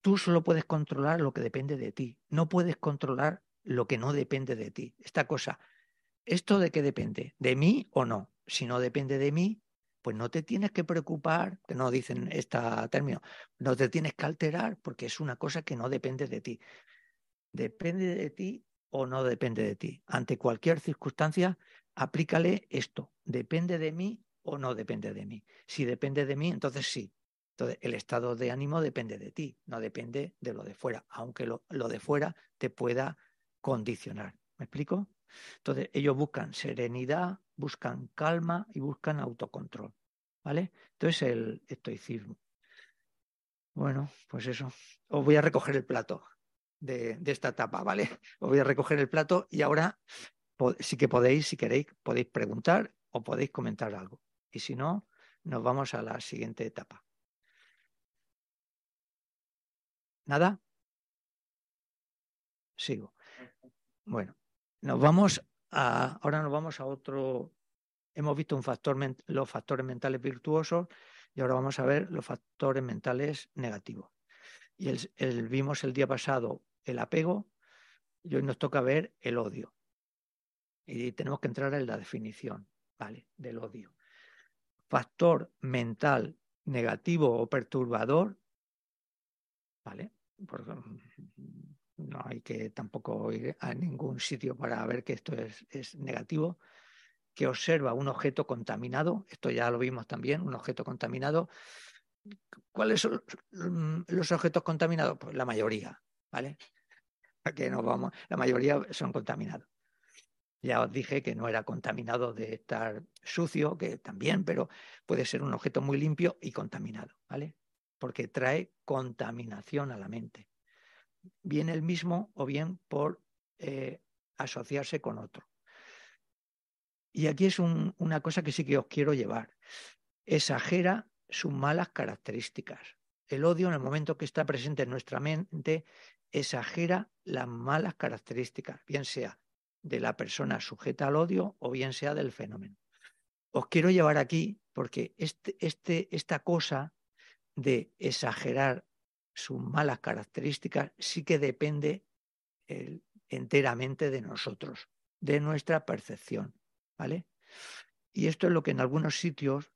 Tú solo puedes controlar lo que depende de ti, no puedes controlar lo que no depende de ti. Esta cosa, ¿esto de qué depende? ¿De mí o no? Si no depende de mí, pues no te tienes que preocupar, que no dicen este término, no te tienes que alterar porque es una cosa que no depende de ti. Depende de ti o no depende de ti. Ante cualquier circunstancia, aplícale esto. ¿Depende de mí o no depende de mí? Si depende de mí, entonces sí, entonces, el estado de ánimo depende de ti, no depende de lo de fuera, aunque lo, de fuera te pueda condicionar. ¿Me explico? Entonces, ellos buscan serenidad, buscan calma y buscan autocontrol. ¿Vale? Entonces, el estoicismo. Bueno, pues eso. Os voy a recoger el plato de, esta etapa, ¿vale? Os voy a recoger el plato y ahora sí que podéis, si queréis, podéis preguntar o podéis comentar algo. Y si no, nos vamos a la siguiente etapa. ¿Nada? Sigo. Bueno, nos vamos a, ahora nos vamos a otro, hemos visto un factor, los factores mentales virtuosos y ahora vamos a ver los factores mentales negativos. Y el, vimos el día pasado el apego y hoy nos toca ver el odio. Y tenemos que entrar en la definición, ¿vale? Del odio. Factor mental negativo o perturbador, ¿vale? No hay que tampoco ir a ningún sitio para ver que esto es, es negativo, que observa un objeto contaminado, esto ya lo vimos también, un objeto contaminado. ¿Cuáles son los objetos contaminados? Pues la mayoría, ¿vale? que nos vamos? La mayoría son contaminados. Ya os dije que no era contaminado de estar sucio, que también, pero puede ser un objeto muy limpio y contaminado, ¿vale? Porque trae contaminación a la mente. Bien el mismo o bien por eh, asociarse con otro. Y aquí es una cosa que sí que os quiero llevar. Exagera sus malas características. El odio en el momento que está presente en nuestra mente exagera las malas características, bien sea de la persona sujeta al odio o bien sea del fenómeno. Os quiero llevar aquí porque este, este, esta cosa de exagerar sus malas características sí que depende enteramente de nosotros, de nuestra percepción. ¿vale? Y esto es lo que en algunos sitios,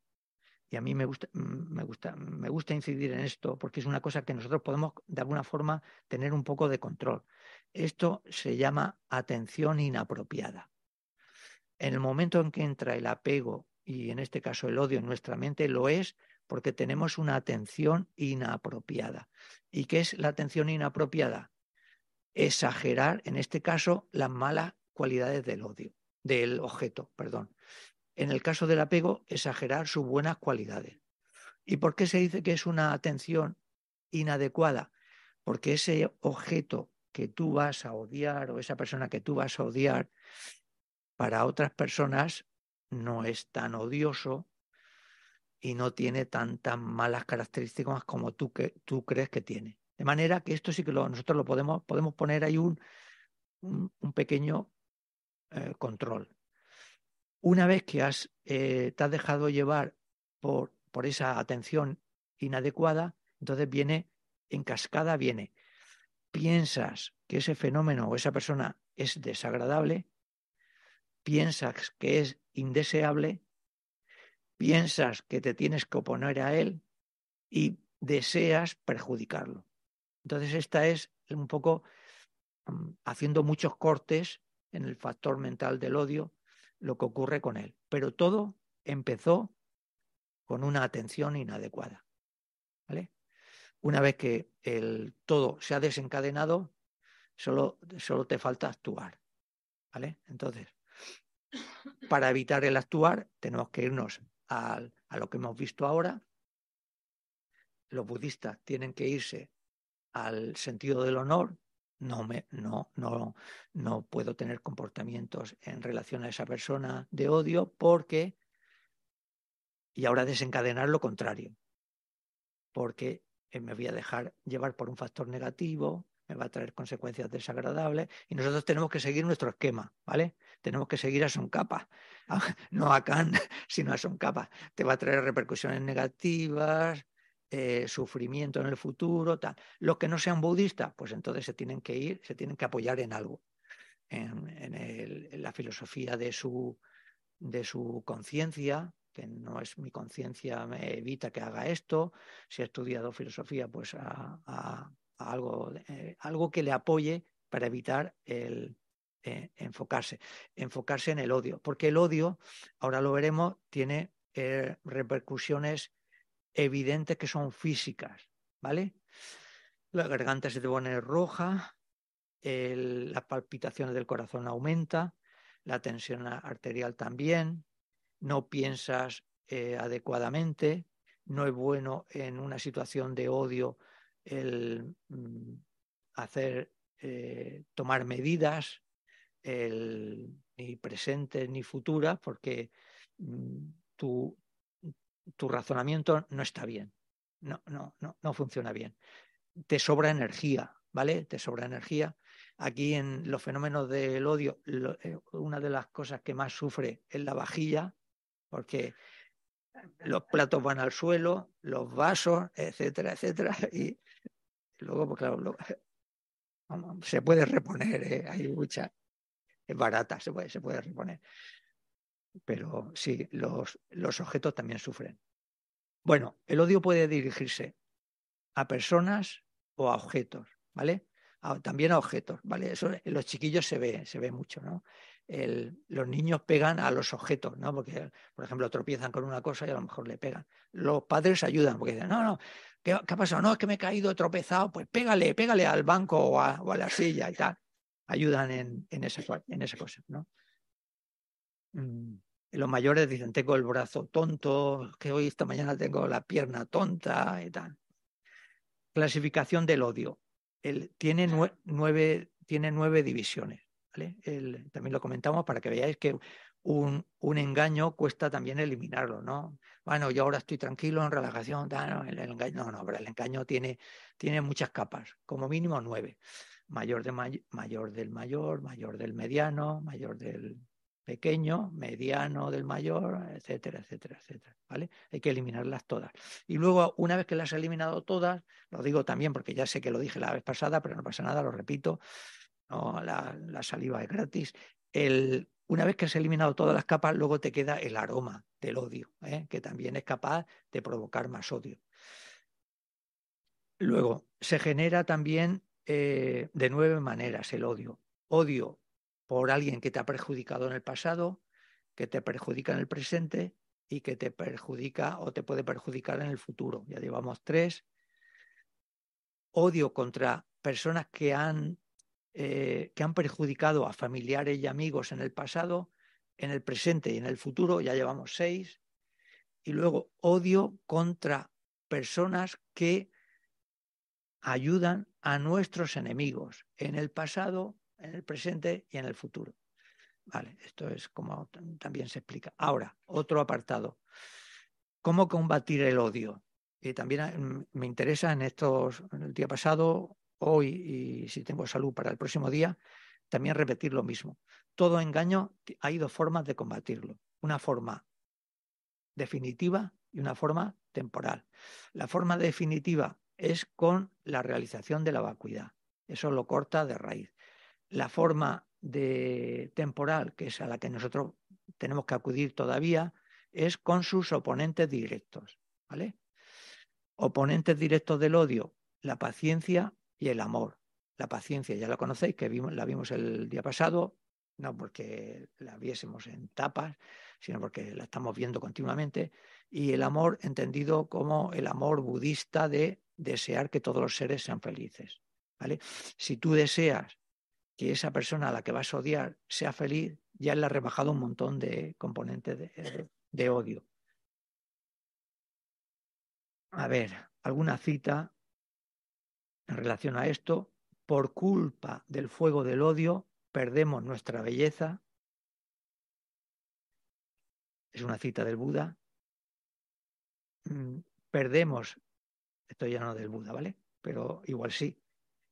y a mí me gusta, mm, me gusta, me gusta incidir en esto, porque es una cosa que nosotros podemos de alguna forma tener un poco de control. Esto se llama atención inapropiada. En el momento en que entra el apego y en este caso el odio en nuestra mente, lo es porque tenemos una atención inapropiada. ¿Y qué es la atención inapropiada? Exagerar, en este caso, las malas cualidades del odio del objeto, perdón. En el caso del apego, exagerar sus buenas cualidades. ¿Y por qué se dice que es una atención inadecuada? Porque ese objeto que tú vas a odiar o esa persona que tú vas a odiar, para otras personas no es tan odioso y no tiene tantas malas características como tú, que, tú crees que tiene. De manera que esto sí que nosotros lo podemos, podemos poner ahí un, un pequeño eh, control. Una vez que has, eh, te has dejado llevar por, por esa atención inadecuada, entonces viene en cascada, viene, piensas que ese fenómeno o esa persona es desagradable, piensas que es indeseable, piensas que te tienes que oponer a él y deseas perjudicarlo. Entonces esta es un poco mm, haciendo muchos cortes en el factor mental del odio lo que ocurre con él. Pero todo empezó con una atención inadecuada. ¿Vale? Una vez que el todo se ha desencadenado, solo, solo te falta actuar. ¿Vale? Entonces, para evitar el actuar, tenemos que irnos a lo que hemos visto ahora. Los budistas tienen que irse al sentido del honor, no, me, no, no, no puedo tener comportamientos en relación a esa persona de odio porque, y ahora desencadenar lo contrario, porque eh, me voy a dejar llevar por un factor negativo, me va a traer consecuencias desagradables y nosotros tenemos que seguir nuestro esquema, ¿vale? Tenemos que seguir a son capa, no a Kant, sino a son capa. Te va a traer repercusiones negativas, eh, sufrimiento en el futuro, tal. Los que no sean budistas, pues entonces se tienen que ir, se tienen que apoyar en algo, en, la filosofía de su, de su conciencia, que no es mi conciencia, me evita que haga esto. Si ha estudiado filosofía, pues a, algo, eh, algo que le apoye para evitar el, eh, enfocarse, enfocarse en el odio, porque el odio, ahora lo veremos, tiene repercusiones evidentes que son físicas, ¿vale? La garganta se te pone roja, las palpitaciones del corazón aumenta, la tensión arterial también, no piensas eh, adecuadamente, no es bueno en una situación de odio el mm, hacer, eh, tomar medidas, ni presentes ni futuras, porque mm, tu, tu razonamiento no está bien, no, no, no, no funciona bien. Te sobra energía, ¿vale? Te sobra energía. Aquí en los fenómenos del odio, eh, una de las cosas que más sufre es la vajilla, porque los platos van al suelo, los vasos, etcétera, etcétera, y luego, pues claro, se puede reponer, ¿eh? hay mucha, es barata, se puede, se puede reponer. Pero sí, los, los objetos también sufren. Bueno, el odio puede dirigirse a personas o a objetos, ¿vale? también a objetos, ¿vale? Eso en los chiquillos se ve, se ve mucho, ¿no? los niños pegan a los objetos, ¿no? Porque, por ejemplo, tropiezan con una cosa y a lo mejor le pegan. Los padres ayudan porque dicen, no, no, ¿qué, ha pasado? No, es que me he caído, tropezado, pues pégale, pégale al banco o a, la silla y tal. Ayudan en, en, esa, en esa cosa, ¿no? Mm, los mayores dicen, tengo el brazo tonto, que hoy esta mañana tengo la pierna tonta y tal. Clasificación del odio. Tiene, nueve, tiene nueve divisiones también lo comentamos para que veáis que un, un, engaño cuesta también eliminarlo, ¿no? Bueno, yo ahora estoy tranquilo, en relajación, el, engaño, no, no, pero el engaño tiene, tiene muchas capas, como mínimo nueve. Mayor, de mayor del mayor, mayor del mediano, mayor del pequeño, mediano del mayor, etcétera, etcétera, etcétera. ¿vale? Hay que eliminarlas todas. Y luego, una vez que las has eliminado todas, lo digo también porque ya sé que lo dije la vez pasada, pero no pasa nada, lo repito, no, la, saliva es gratis. El, una vez que has eliminado todas las capas, luego te queda el aroma del odio, ¿eh? que también es capaz de provocar más odio. Luego, se genera también eh, de nueve maneras el odio. Odio por alguien que te ha perjudicado en el pasado, que te perjudica en el presente y que te perjudica o te puede perjudicar en el futuro. Ya llevamos tres. Odio contra personas que han eh, que han perjudicado a familiares y amigos en el pasado, en el presente y en el futuro, ya llevamos seis. Y luego odio contra personas que ayudan a nuestros enemigos en el pasado, en el presente y en el futuro. Vale, esto es como también se explica. Ahora, otro apartado. ¿Cómo combatir el odio? Y también mm, me interesa en estos, en el día pasado, hoy y si tengo salud para el próximo día, también repetir lo mismo. Todo engaño, hay dos formas de combatirlo. Una forma definitiva y una forma temporal. La forma definitiva es con la realización de la vacuidad. Eso lo corta de raíz. La forma de temporal, que es a la que nosotros tenemos que acudir todavía, es con sus oponentes directos. ¿vale? Oponentes directos del odio, la paciencia y el amor. La paciencia, ya la conocéis, que vimos, la vimos el día pasado, no porque la viésemos en tapas, sino porque la estamos viendo continuamente. Y el amor entendido como el amor budista de desear que todos los seres sean felices. ¿vale? Si tú deseas que esa persona a la que vas a odiar sea feliz, ya le ha rebajado un montón de componentes de odio. A ver, alguna cita en relación a esto, por culpa del fuego del odio, perdemos nuestra belleza. Es una cita del Buda. Mm, perdemos, esto ya no del Buda, ¿vale? Pero igual sí.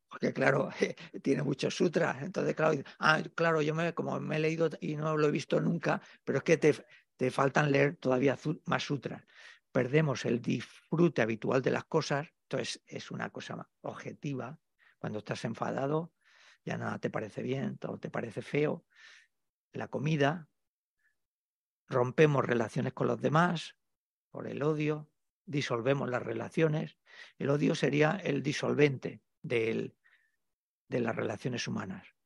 Porque claro, tiene muchos sutras. Entonces, claro, ah, claro, yo me, como me he leído y no lo he visto nunca, pero es que te, te faltan leer todavía más sutras. Perdemos el disfrute habitual de las cosas entonces es una cosa objetiva. Cuando estás enfadado, ya nada te parece bien, todo te parece feo. La comida, rompemos relaciones con los demás por el odio, disolvemos las relaciones. El odio sería el disolvente de, las relaciones humanas.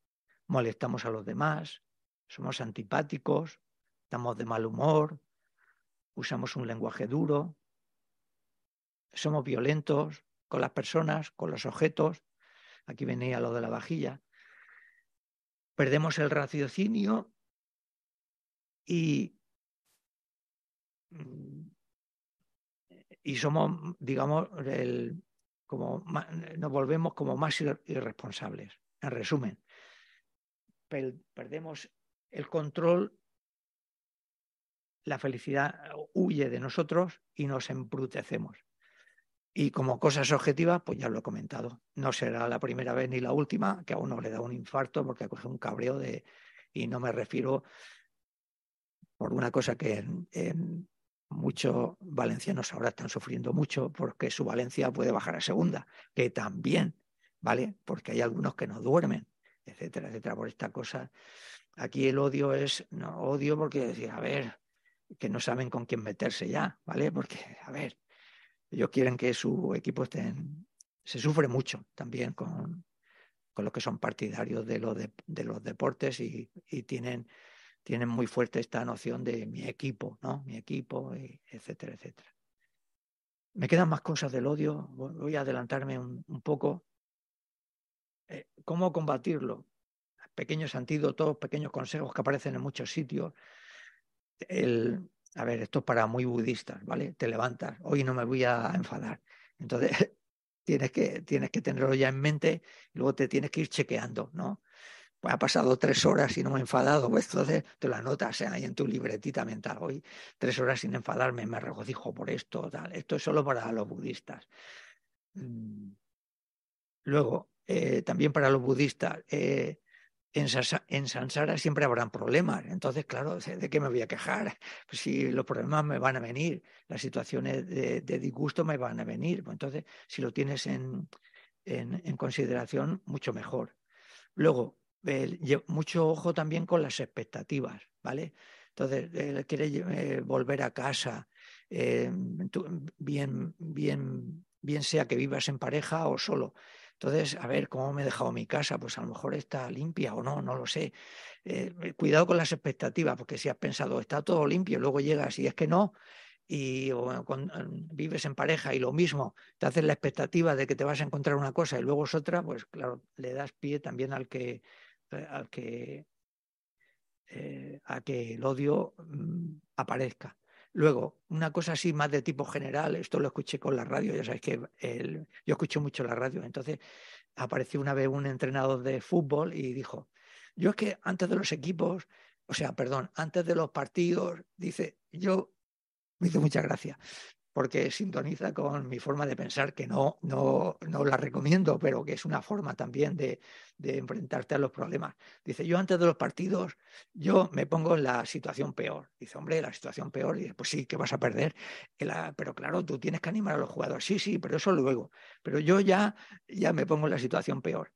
Molestamos a los demás, somos antipáticos, estamos de mal humor, usamos un lenguaje duro, somos violentos con las personas, con los objetos. Aquí venía lo de la vajilla. Perdemos el raciocinio y, y somos, digamos, el, como nos volvemos como más irresponsables. En resumen, perdemos el control, la felicidad huye de nosotros y nos embrutecemos. Y como cosas objetivas, pues ya lo he comentado. No será la primera vez ni la última que a uno le da un infarto porque coge un cabreo de. Y no me refiero por una cosa que muchos valencianos ahora están sufriendo mucho porque su Valencia puede bajar a segunda, que también, ¿vale? Porque hay algunos que no duermen, etcétera, etcétera, por esta cosa. Aquí el odio es, no, odio porque decir, a ver, que no saben con quién meterse ya, ¿vale? Porque, a ver, ellos quieren que su equipo esté Se sufre mucho también con, con los que son partidarios de, lo de, los deportes y, tienen, tienen muy fuerte esta noción de mi equipo, ¿no? Mi equipo, etcétera, etcétera. Me quedan más cosas del odio, voy a adelantarme un, poco. Eh, ¿Cómo combatirlo? Pequeños antídotos, pequeños consejos que aparecen en muchos sitios. El, a ver, esto es para muy budistas, ¿vale? Te levantas, hoy no me voy a enfadar. Entonces, tienes que, tienes que tenerlo ya en mente y luego te tienes que ir chequeando, ¿no? Ha pasado tres horas y no me he enfadado, pues entonces te lo anotas ahí en tu libretita mental. Hoy tres horas sin enfadarme, me regocijo por esto. Esto es solo para los budistas. Mm. Luego, eh, también para los budistas, eh, en, Sansara siempre habrán problemas. Entonces, claro, ¿de qué me voy a quejar? Si los problemas me van a venir, las situaciones de, disgusto me van a venir. Pues entonces, si lo tienes en, en, consideración, mucho mejor. Luego, mucho ojo también con las expectativas, ¿vale? Entonces, él quiere eh, volver a casa, eh, bien, bien, bien sea que vivas en pareja o solo. Entonces, a ver, ¿cómo me he dejado mi casa? Pues a lo mejor está limpia o no, no lo sé. Eh, cuidado con las expectativas, porque si has pensado, está todo limpio, luego llegas y es que no, y cuando vives en pareja y lo mismo, te haces la expectativa de que te vas a encontrar una cosa y luego es otra, pues claro, le das pie también al que, eh, al que, a que el odio mm, aparezca. Luego, una cosa así más de tipo general, esto lo escuché con la radio, ya sabéis que yo escucho mucho la radio, entonces apareció una vez un entrenador de fútbol y dijo, yo es que antes de los equipos, o sea, perdón, antes de los partidos, dice, yo me hizo mucha gracia porque sintoniza con mi forma de pensar, que no, no, no la recomiendo, pero que es una forma también de, de, enfrentarte a los problemas. Dice, yo antes de los partidos, yo me pongo en la situación peor. Dice, hombre, la situación peor, y dice, pues sí, que vas a perder. Pero claro, tú tienes que animar a los jugadores. Sí, sí, pero eso luego. Pero yo ya, ya me pongo en la situación peor.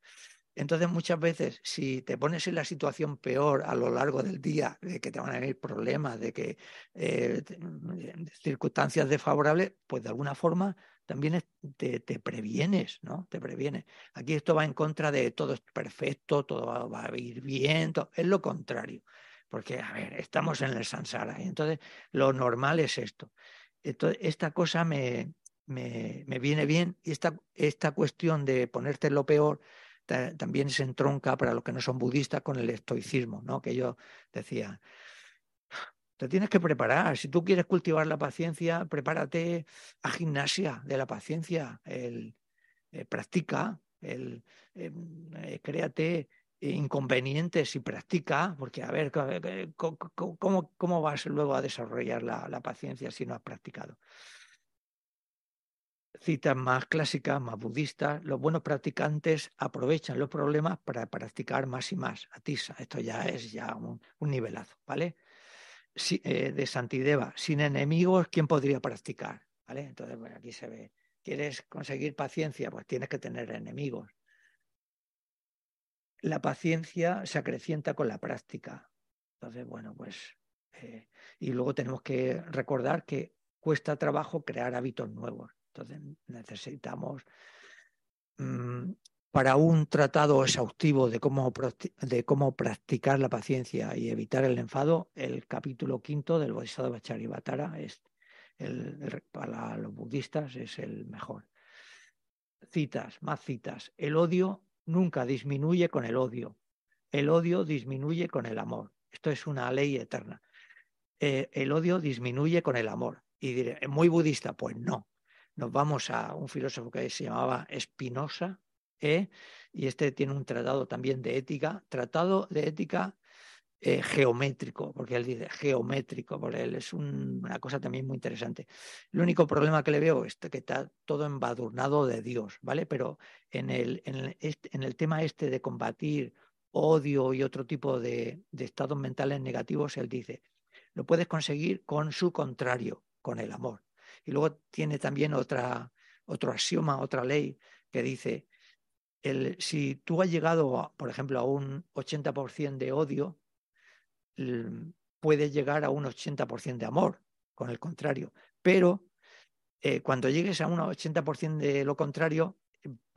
Entonces, muchas veces, si te pones en la situación peor a lo largo del día, de que te van a venir problemas, de que eh, mm, circunstancias desfavorables, pues de alguna forma también te, previenes, ¿no? Te previenes. Aquí esto va en contra de todo es perfecto, todo va, a ir bien, es lo contrario. Porque, a ver, estamos en el Sansara y entonces lo normal es esto. Entonces, esta cosa me, me, me viene bien y esta, esta cuestión de ponerte lo peor también se entronca para los que no son budistas con el estoicismo, ¿no? que yo decía, te tienes que preparar, si tú quieres cultivar la paciencia, prepárate a gimnasia de la paciencia, el, eh, practica, el, em, eh, créate inconvenientes y practica, porque a ver, ¿cómo, cómo vas luego a desarrollar la, la paciencia si no has practicado? Citas más clásicas, más budistas, los buenos practicantes aprovechan los problemas para practicar más y más. Atisa, esto ya es ya un, nivelazo, ¿vale? Eh, de Santideva, sin enemigos, ¿quién podría practicar? ¿Vale? Entonces, bueno, aquí se ve. ¿Quieres conseguir paciencia? Pues tienes que tener enemigos. La paciencia se acrecienta con la práctica. Entonces, bueno, pues. Eh, y luego tenemos que recordar que cuesta trabajo crear hábitos nuevos. Entonces necesitamos mm, para un tratado exhaustivo de cómo, de cómo practicar la paciencia y evitar el enfado, el capítulo quinto del Bodhisattva Charivatara es el, para los budistas es el mejor. Citas, más citas. El odio nunca disminuye con el odio. El odio disminuye con el amor. Esto es una ley eterna. Eh, el odio disminuye con el amor. Y diré, ¿muy budista? Pues no nos vamos a un filósofo que se llamaba Spinoza, ¿eh? y este tiene un tratado también de ética. Tratado de ética eh, geométrico, porque él dice geométrico, porque él es una cosa también muy interesante. El único problema que le veo es que está todo embadurnado de Dios, ¿vale? Pero en el, en en el tema este de combatir odio y otro tipo de, de estados mentales negativos, él dice, lo puedes conseguir con su contrario, con el amor. Y luego tiene también otra, otro axioma, otra ley que dice, el, si tú has llegado, por ejemplo, a un 80% de odio, puedes llegar a un 80% de amor, con el contrario. Pero eh, cuando llegues a un 80% de lo contrario,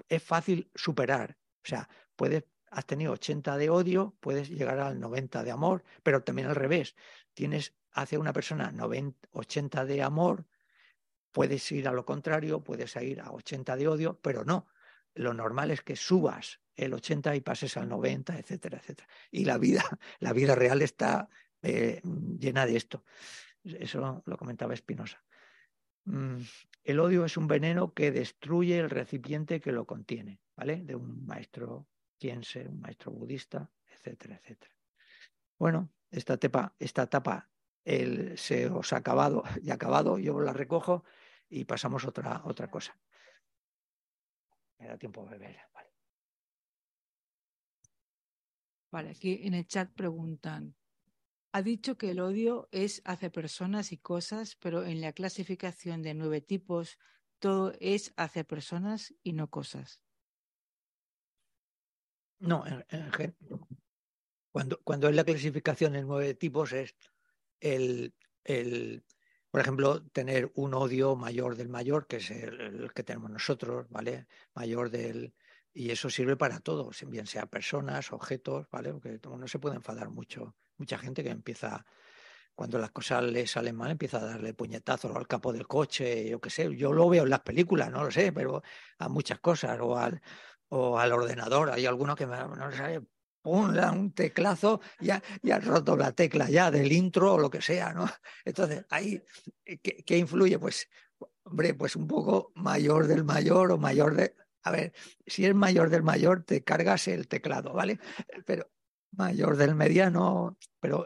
es fácil superar. O sea, puedes, has tenido 80 de odio, puedes llegar al 90 de amor, pero también al revés. Tienes hacia una persona 90, 80 de amor, puedes ir a lo contrario, puedes ir a 80 de odio, pero no. Lo normal es que subas el 80 y pases al 90, etcétera, etcétera. Y la vida, la vida real está eh, llena de esto. Eso lo comentaba Espinosa. Mm, el odio es un veneno que destruye el recipiente que lo contiene, ¿vale? De un maestro quiense, un maestro budista, etcétera, etcétera. Bueno, esta etapa, esta etapa se os ha acabado y acabado, yo la recojo y pasamos a otra, otra cosa. Me da tiempo a beber. Vale, aquí en el chat preguntan, ha dicho que el odio es hacia personas y cosas, pero en la clasificación de nueve tipos todo es hacia personas y no cosas. No, cuando, cuando es la clasificación en nueve tipos es el, el, por ejemplo, tener un odio mayor del mayor, que es el que tenemos nosotros, ¿vale? Mayor del, y eso sirve para todo, bien sea personas, objetos, ¿vale? Porque no se puede enfadar mucho. Mucha gente que empieza, cuando las cosas le salen mal, empieza a darle puñetazos al capo del coche, yo qué sé. Yo lo veo en las películas, no lo sé, pero a muchas cosas, o al, o al ordenador. Hay algunos que me, no sabe, un teclazo, ya, ya roto la tecla ya del intro o lo que sea, ¿no? Entonces, ahí, ¿qué, ¿qué, influye? Pues, hombre, pues un poco mayor del mayor o mayor de, a ver, si es mayor del mayor, te cargas el teclado, ¿vale? Pero mayor del mediano, pero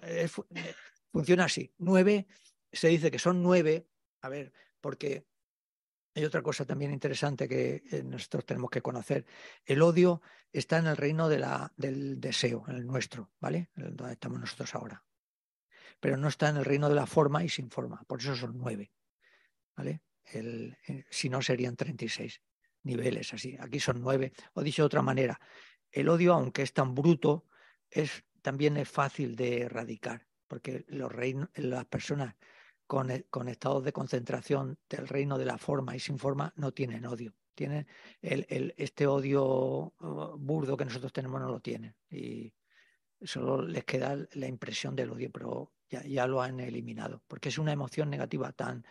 funciona así. Nueve, se dice que son nueve, a ver, porque hay otra cosa también interesante que eh, nosotros tenemos que conocer. El odio está en el reino de la, del deseo, en el nuestro, ¿vale? Donde estamos nosotros ahora. Pero no está en el reino de la forma y sin forma. Por eso son nueve, ¿vale? Eh, si no, serían 36 niveles así. Aquí son nueve. O dicho de otra manera, el odio, aunque es tan bruto, es, también es fácil de erradicar, porque los las personas con, con, estados de concentración del reino de la forma y sin forma no tienen odio. Tienen el, el, este odio uh, burdo que nosotros tenemos no lo tienen. Y solo les queda la impresión del odio, pero ya, ya lo han eliminado, porque es una emoción negativa tan,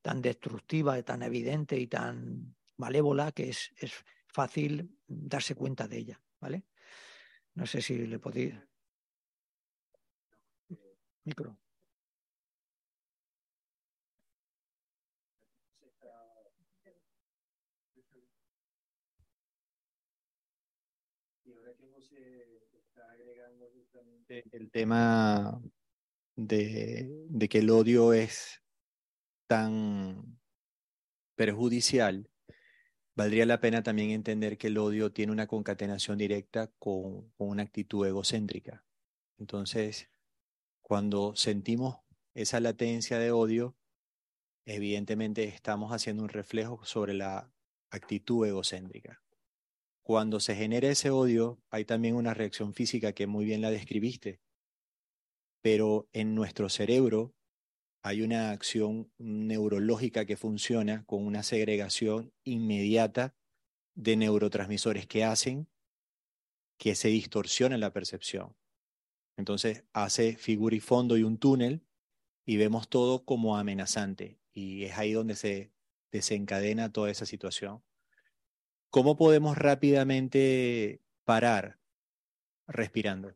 tan destructiva, tan evidente y tan malévola que es, es fácil darse cuenta de ella, ¿vale? No sé si le podéis. Micro. El tema de, que el odio es tan perjudicial, valdría la pena también entender que el odio tiene una concatenación directa con, una actitud egocéntrica. Entonces, cuando sentimos esa latencia de odio, evidentemente estamos haciendo un reflejo sobre la actitud egocéntrica. Cuando se genera ese odio, hay también una reacción física que muy bien la describiste, pero en nuestro cerebro hay una acción neurológica que funciona con una segregación inmediata de neurotransmisores que hacen que se distorsione la percepción. Entonces hace figura y fondo y un túnel y vemos todo como amenazante y es ahí donde se desencadena toda esa situación. ¿Cómo podemos rápidamente parar? Respirando.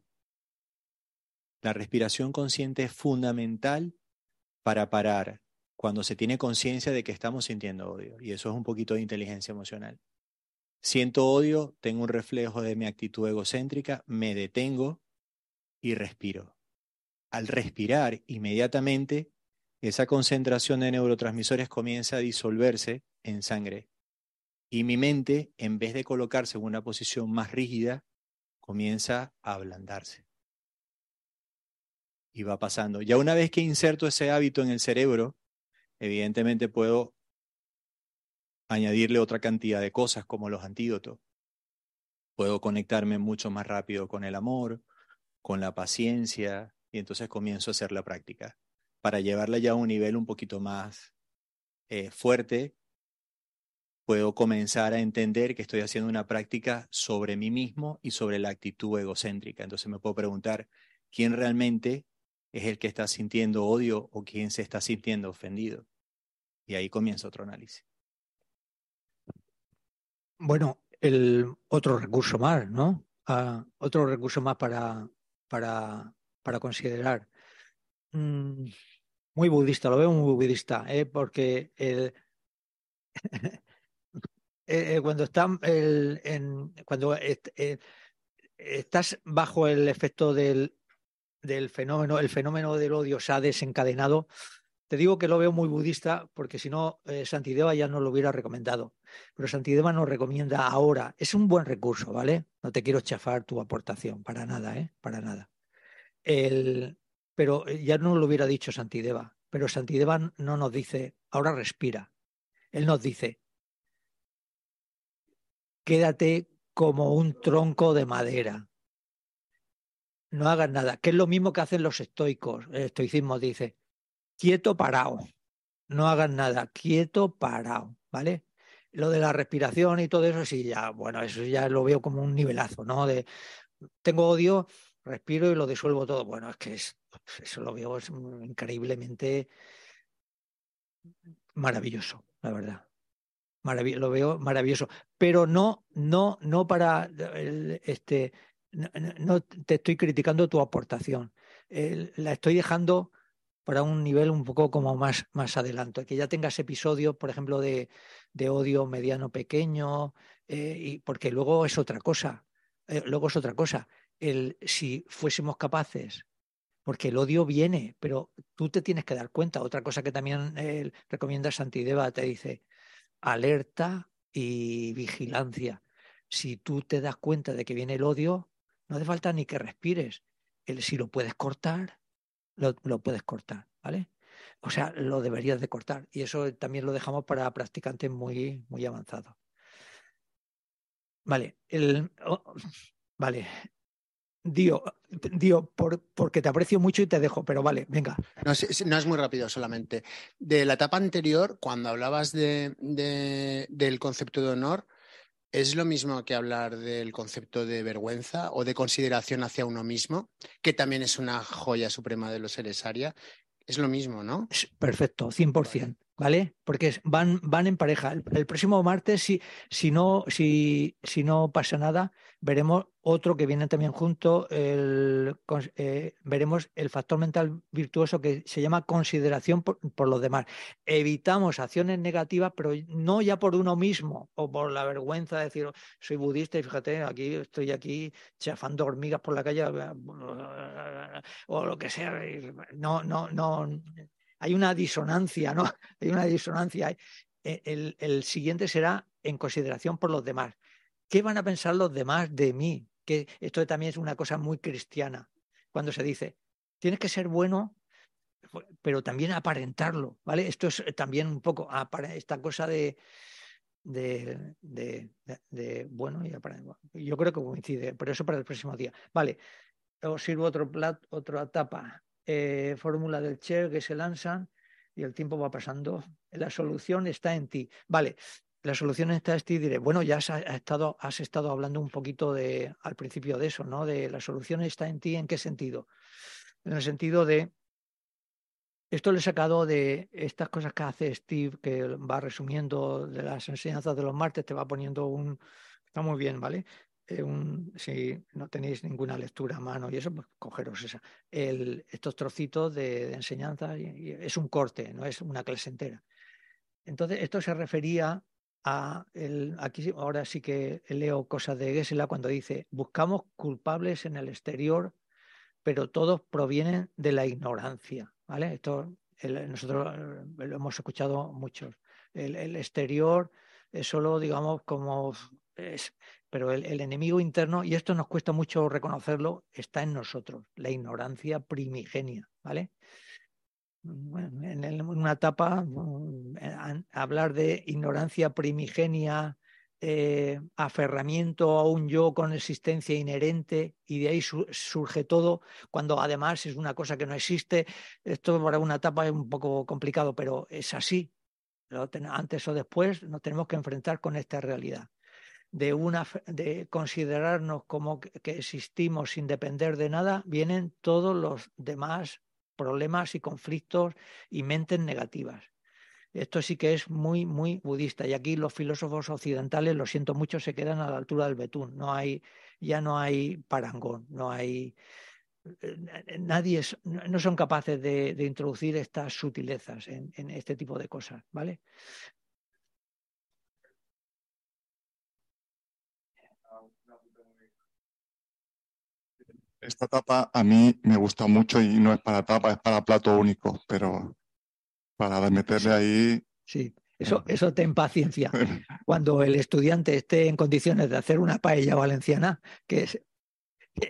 La respiración consciente es fundamental para parar cuando se tiene conciencia de que estamos sintiendo odio. Y eso es un poquito de inteligencia emocional. Siento odio, tengo un reflejo de mi actitud egocéntrica, me detengo y respiro. al respirar inmediatamente, esa concentración de neurotransmisores comienza a disolverse en sangre. Y mi mente, en vez de colocarse en una posición más rígida, comienza a ablandarse. Y va pasando. Ya una vez que inserto ese hábito en el cerebro, evidentemente puedo añadirle otra cantidad de cosas como los antídotos. Puedo conectarme mucho más rápido con el amor, con la paciencia, y entonces comienzo a hacer la práctica para llevarla ya a un nivel un poquito más eh, fuerte. Puedo comenzar a entender que estoy haciendo una práctica sobre mí mismo y sobre la actitud egocéntrica. Entonces me puedo preguntar, ¿quién realmente es el que está sintiendo odio o quién se está sintiendo ofendido? Y ahí comienza otro análisis. Bueno, el otro recurso más, ¿no? Ah, otro recurso más para, para, para considerar. Mm, muy budista, lo veo muy budista, ¿eh? porque el, eh, eh, cuando, cuando estás bajo el efecto del, fenómeno, el fenómeno del odio se ha desencadenado, te digo que lo veo muy budista porque si no, eh, Santideva ya no lo hubiera recomendado. Pero Santideva nos recomienda ahora. Es un buen recurso, ¿vale? No te quiero chafar tu aportación, para nada, ¿eh? Para nada. El, pero eh, ya no lo hubiera dicho Santideva. Pero Santideva no nos dice, ahora respira. Él nos dice, quédate como un tronco de madera. No hagas nada, que es lo mismo que hacen los estoicos. El estoicismo dice, quieto, parado. No hagan nada, quieto, parado, ¿vale? Lo de la respiración y todo eso, sí, ya, bueno, eso ya lo veo como un nivelazo, ¿no? De tengo odio, respiro y lo disuelvo todo. Bueno, es que es, eso lo veo es increíblemente maravilloso, la verdad. Lo veo maravilloso, pero no, no, no para este, no, te estoy criticando tu aportación. la estoy dejando para un nivel un poco como más, más adelanto, que ya tengas episodios, por ejemplo, de, de odio mediano pequeño, eh, y, porque luego es otra cosa, eh, luego es otra cosa. El, si fuésemos capaces, porque el odio viene, pero tú te tienes que dar cuenta. Otra cosa que también eh, recomienda Santideva, te dice, alerta y vigilancia. Si tú te das cuenta de que viene el odio, no hace falta ni que respires. El, si lo puedes cortar, lo, puedes cortar, ¿vale? O sea, lo deberías de cortar. Y eso también lo dejamos para practicantes muy, muy avanzados. Vale, el, oh, vale. Dio, Dio por, porque te aprecio mucho y te dejo, pero vale, venga. No, no es muy rápido solamente. De la etapa anterior, cuando hablabas de, del concepto de honor, ¿Es lo mismo que hablar del concepto de vergüenza o de consideración hacia uno mismo, que también es una joya suprema de los seres Aria? Es lo mismo, ¿no? Perfecto, 100%. ¿vale? Porque van, van en pareja. El, próximo martes, si, si, no, si, si no pasa nada, veremos otro que viene también junto, el, eh, veremos el factor mental virtuoso que se llama consideración por, los demás. Evitamos acciones negativas, pero no ya por uno mismo o por la vergüenza de decir, soy budista y fíjate, aquí estoy aquí chafando hormigas por la calle o lo que sea. No, no, no hay una disonancia, ¿no? Hay una disonancia. E, el, siguiente será en consideración por los demás. ¿Qué van a pensar los demás de mí? Que esto también es una cosa muy cristiana. Cuando se dice, tienes que ser bueno, pero también aparentarlo, ¿vale? Esto es también un poco esta cosa de, de, de, bueno y Yo creo que coincide, pero eso para el próximo día. Vale, os sirvo otro plat, otra etapa. Eh, fórmula del Cher que se lanzan y el tiempo va pasando. La solución está en ti. Vale, la solución está en ti. Diré, bueno, ya has, estado, has estado hablando un poquito de, al principio de eso, ¿no? De la solución está en ti. ¿En qué sentido? En el sentido de esto lo he sacado de estas cosas que hace Steve, que va resumiendo de las enseñanzas de los martes, te va poniendo un... Está muy bien, ¿vale? Eh, si no tenéis ninguna lectura a mano y eso, pues cogeros esa. Estos trocitos de, enseñanza es un corte, no es una clase entera. Entonces, esto se refería a, el, aquí ahora sí que leo cosas de Gesela cuando dice, buscamos culpables en el exterior, pero todos provienen de la ignorancia, ¿vale? Esto nosotros eh, lo hemos escuchado muchos. El, exterior es solo, digamos, como pero el, enemigo interno, y esto nos cuesta mucho reconocerlo, está en nosotros, la ignorancia primigenia, ¿vale? en, una etapa, mm, hablar de ignorancia primigenia, eh, aferramiento a un yo con existencia inherente y de ahí surge todo, cuando además es una cosa que no existe. Esto para una etapa es un poco complicado, pero es así. Antes o después nos tenemos que enfrentar con esta realidad. De, una, de considerarnos como que existimos sin depender de nada, vienen todos los demás problemas y conflictos y mentes negativas. Esto sí que es muy, muy budista. Y aquí los filósofos occidentales, lo siento mucho, se quedan a la altura del betún. No hay, ya no hay parangón, no hay. Eh, nadie no son capaces de, introducir estas sutilezas en, en, este tipo de cosas, ¿vale? Esta tapa a mí me gusta mucho y no es para tapa, es para plato único, pero para meterle ahí. Sí, eso, eso ten paciencia. Cuando el estudiante esté en condiciones de hacer una paella valenciana, que,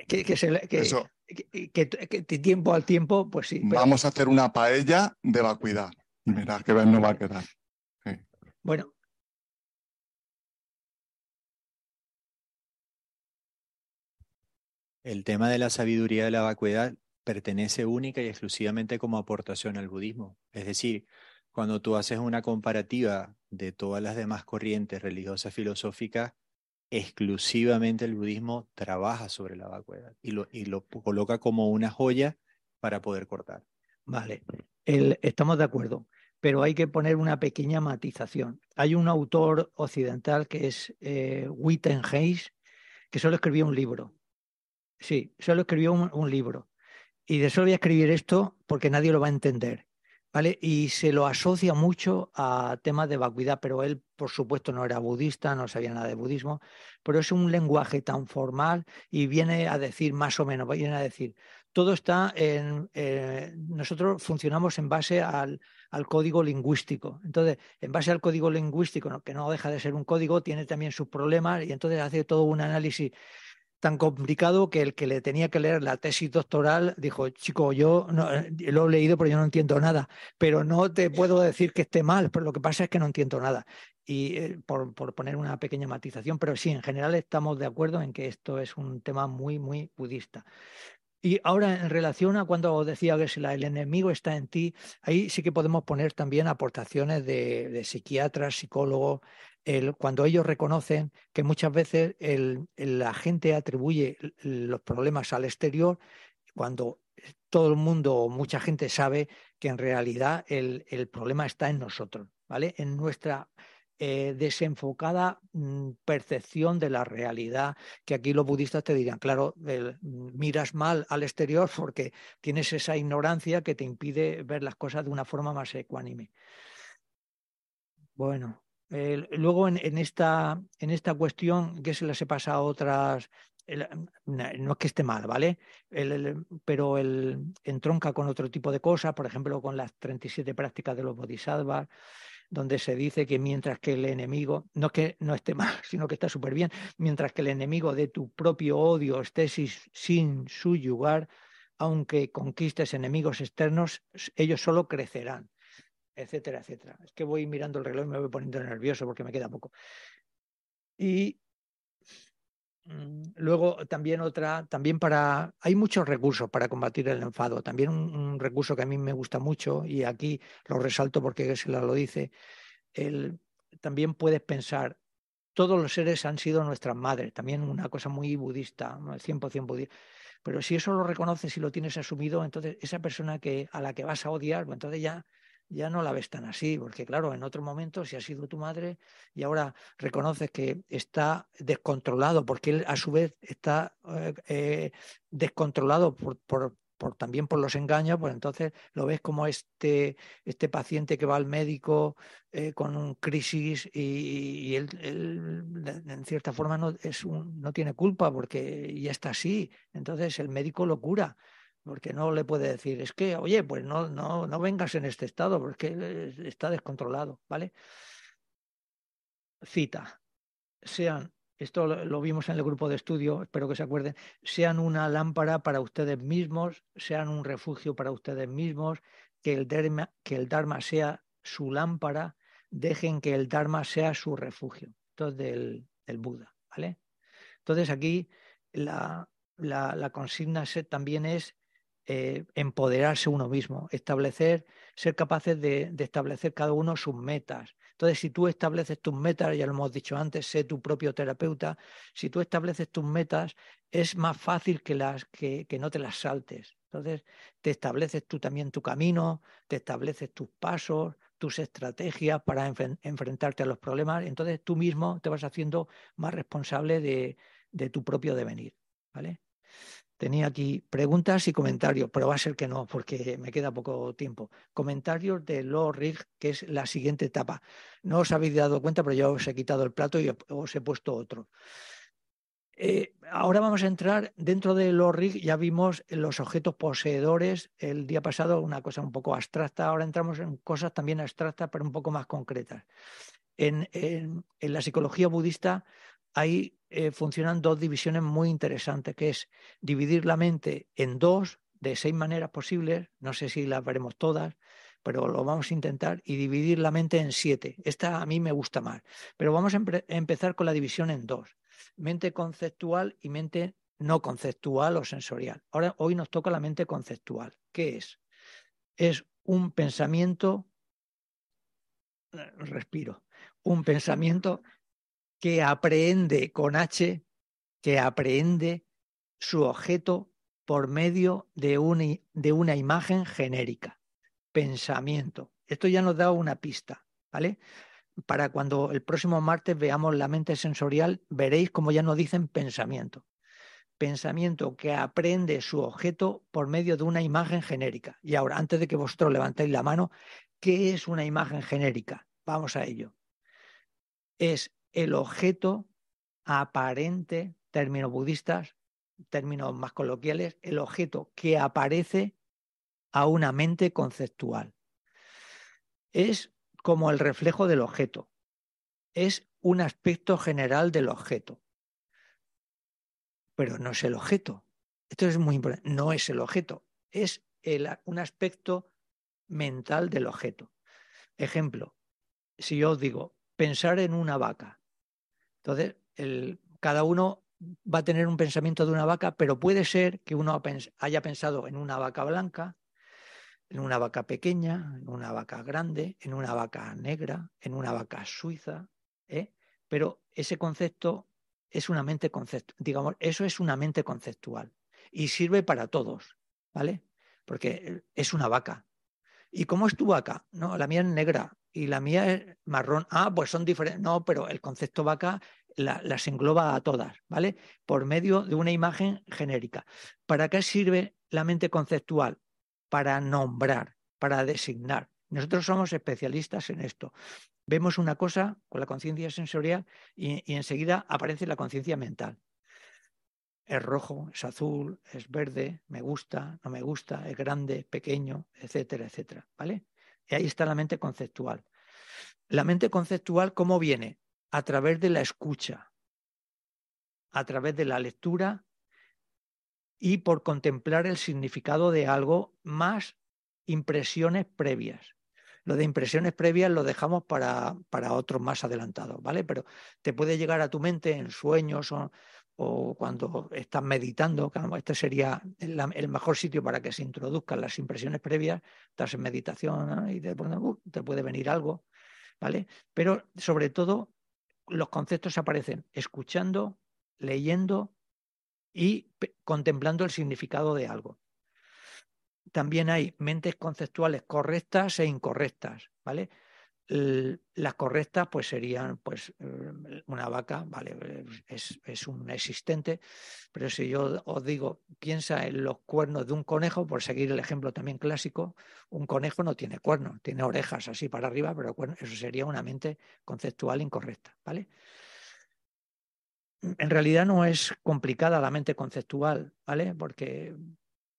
que, que, se, que, tiempo al tiempo, pues sí. Vamos a hacer una paella de vacuidad. Mira, que no va a quedar. Bueno. El tema de la sabiduría de la vacuidad pertenece única y exclusivamente como aportación al budismo. Es decir, cuando tú haces una comparativa de todas las demás corrientes religiosas filosóficas, exclusivamente el budismo trabaja sobre la vacuidad y lo, y lo coloca como una joya para poder cortar. Vale, estamos de acuerdo, pero hay que poner una pequeña matización. Hay un autor occidental que es eh, Witten Hayes, que solo escribió un libro. Sí, solo escribió un libro y de solo voy a escribir esto porque nadie lo va a entender. ¿Vale? Y se lo asocia mucho a temas de vacuidad, pero él, por supuesto, no era budista, no sabía nada de budismo, pero es un lenguaje tan formal y viene a decir, más o menos, viene a decir, todo está en, eh, nosotros funcionamos en base al, al, código lingüístico. Entonces, en base al código lingüístico, que no deja de ser un código, tiene también sus problemas y entonces hace todo un análisis tan complicado que el que le tenía que leer la tesis doctoral dijo, chico, yo no, eh, lo he leído pero yo no entiendo nada, pero no te puedo decir que esté mal, pero lo que pasa es que no entiendo nada. Y eh, por, por, poner una pequeña matización, pero sí, en general estamos de acuerdo en que esto es un tema muy, muy budista. Y ahora, en relación a cuando decía que si el enemigo está en ti, ahí sí que podemos poner también aportaciones de, de psiquiatras, psicólogos, cuando ellos reconocen que muchas veces la gente atribuye los problemas al exterior, cuando todo el mundo o mucha gente sabe que en realidad el, problema está en nosotros, ¿vale? En nuestra eh, desenfocada mm, percepción de la realidad, que aquí los budistas te dirían, claro, miras mal al exterior porque tienes esa ignorancia que te impide ver las cosas de una forma más ecuánime. Bueno, luego en, esta, en esta cuestión que se les pasa a otras, no es que esté mal, ¿vale? pero el, entronca con otro tipo de cosas, por ejemplo, con las 37 prácticas de los bodhisattvas, donde se dice que mientras que el enemigo, no es que no esté mal, sino que está súper bien, mientras que el enemigo de tu propio odio esté sin suyugar, aunque conquistes enemigos externos, ellos solo crecerán etcétera, etcétera. Es que voy mirando el reloj y me voy poniendo nervioso porque me queda poco. Y mm, luego también otra, también para, hay muchos recursos para combatir el enfado. También un, recurso que a mí me gusta mucho y aquí lo resalto porque se lo dice, el, también puedes pensar, todos los seres han sido nuestras madres, también una cosa muy budista, 100% budista. Pero si eso lo reconoces y lo tienes asumido, entonces esa persona que, a la que vas a odiar, pues entonces ya ya no la ves tan así, porque claro, en otro momento, si ha sido tu madre y ahora reconoces que está descontrolado, porque él a su vez está eh, eh, descontrolado por, también por los engaños, pues entonces lo ves como este, este paciente que va al médico eh, con un crisis y, él, en cierta forma no, es un, no tiene culpa porque ya está así, entonces el médico lo cura porque no le puede decir, es que, oye, pues no, no, no vengas en este estado, porque está descontrolado, ¿vale? Cita, sean, esto lo vimos en el grupo de estudio, espero que se acuerden, sean una lámpara para ustedes mismos, sean un refugio para ustedes mismos, que el Dharma, que el dharma sea su lámpara, dejen que el Dharma sea su refugio. Esto es del, Buda, ¿vale? Entonces aquí la, la, la consigna también es eh, empoderarse uno mismo, establecer, ser capaces de, establecer cada uno sus metas. Entonces, si tú estableces tus metas, ya lo hemos dicho antes, sé tu propio terapeuta, si tú estableces tus metas, es más fácil que, las, que, que no te las saltes. Entonces, te estableces tú también tu camino, te estableces tus pasos, tus estrategias para enfrentarte a los problemas. Entonces, tú mismo te vas haciendo más responsable de, de tu propio devenir. ¿Vale? Tenía aquí preguntas y comentarios, pero va a ser que no, porque me queda poco tiempo. Comentarios de Law Rig, que es la siguiente etapa. No os habéis dado cuenta, pero yo os he quitado el plato y os he puesto otro. Eh, ahora vamos a entrar dentro de Law Rig, ya vimos los objetos poseedores el día pasado, una cosa un poco abstracta, ahora entramos en cosas también abstractas, pero un poco más concretas. En la psicología budista ahí eh, funcionan dos divisiones muy interesantes, que es dividir la mente en dos de seis maneras posibles, no sé si las veremos todas, pero lo vamos a intentar, y dividir la mente en siete. Esta a mí me gusta más, pero vamos a empezar con la división en dos, mente conceptual y mente no conceptual o sensorial. Ahora, hoy nos toca la mente conceptual. ¿Qué es? Es un pensamiento, eh, respiro, un pensamiento que aprehende con H, que aprehende su objeto por medio de una, de una imagen genérica, pensamiento. Esto ya nos da una pista, ¿vale? Para cuando el próximo martes veamos la mente sensorial, veréis como ya nos dicen pensamiento. Pensamiento que aprende su objeto por medio de una imagen genérica. Y ahora, antes de que vosotros levantéis la mano, ¿qué es una imagen genérica? Vamos a ello. Es el objeto aparente, términos budistas, términos más coloquiales, el objeto que aparece a una mente conceptual. Es como el reflejo del objeto, es un aspecto general del objeto, pero no es el objeto. Esto es muy importante, no es el objeto, es un aspecto mental del objeto. Ejemplo, si yo digo pensar en una vaca, entonces, cada uno va a tener un pensamiento de una vaca, pero puede ser que uno haya pensado en una vaca blanca, en una vaca pequeña, en una vaca grande, en una vaca negra, en una vaca suiza, ¿eh? pero ese concepto es una mente conceptual, digamos, eso es una mente conceptual y sirve para todos, ¿vale? Porque es una vaca. ¿Y cómo es tu vaca? No, la mía es negra y la mía es marrón. Ah, pues son diferentes. No, pero el concepto vaca las engloba a todas, ¿vale? Por medio de una imagen genérica. ¿Para qué sirve la mente conceptual? Para nombrar, para designar. Nosotros somos especialistas en esto. Vemos una cosa con la conciencia sensorial y, y enseguida aparece la conciencia mental. Es rojo, es azul, es verde, me gusta, no me gusta, es grande, pequeño, etcétera, etcétera, ¿vale? Y ahí está la mente conceptual. La mente conceptual, ¿cómo viene? a través de la escucha, a través de la lectura y por contemplar el significado de algo más impresiones previas. Lo de impresiones previas lo dejamos para, para otros más adelantados, ¿vale? Pero te puede llegar a tu mente en sueños o, o cuando estás meditando, este sería el, el, mejor sitio para que se introduzcan las impresiones previas, estás en meditación y te, uh, te puede venir algo, ¿vale? Pero sobre todo los conceptos aparecen escuchando, leyendo y contemplando el significado de algo. También hay mentes conceptuales correctas e incorrectas, ¿vale? Las correctas pues serían pues eh, una vaca, vale, es, es, un existente, pero si yo os digo, piensa en los cuernos de un conejo, por seguir el ejemplo también clásico, un conejo no tiene cuernos, tiene orejas así para arriba, pero eso sería una mente conceptual incorrecta, ¿vale? En realidad no es complicada la mente conceptual, ¿vale? Porque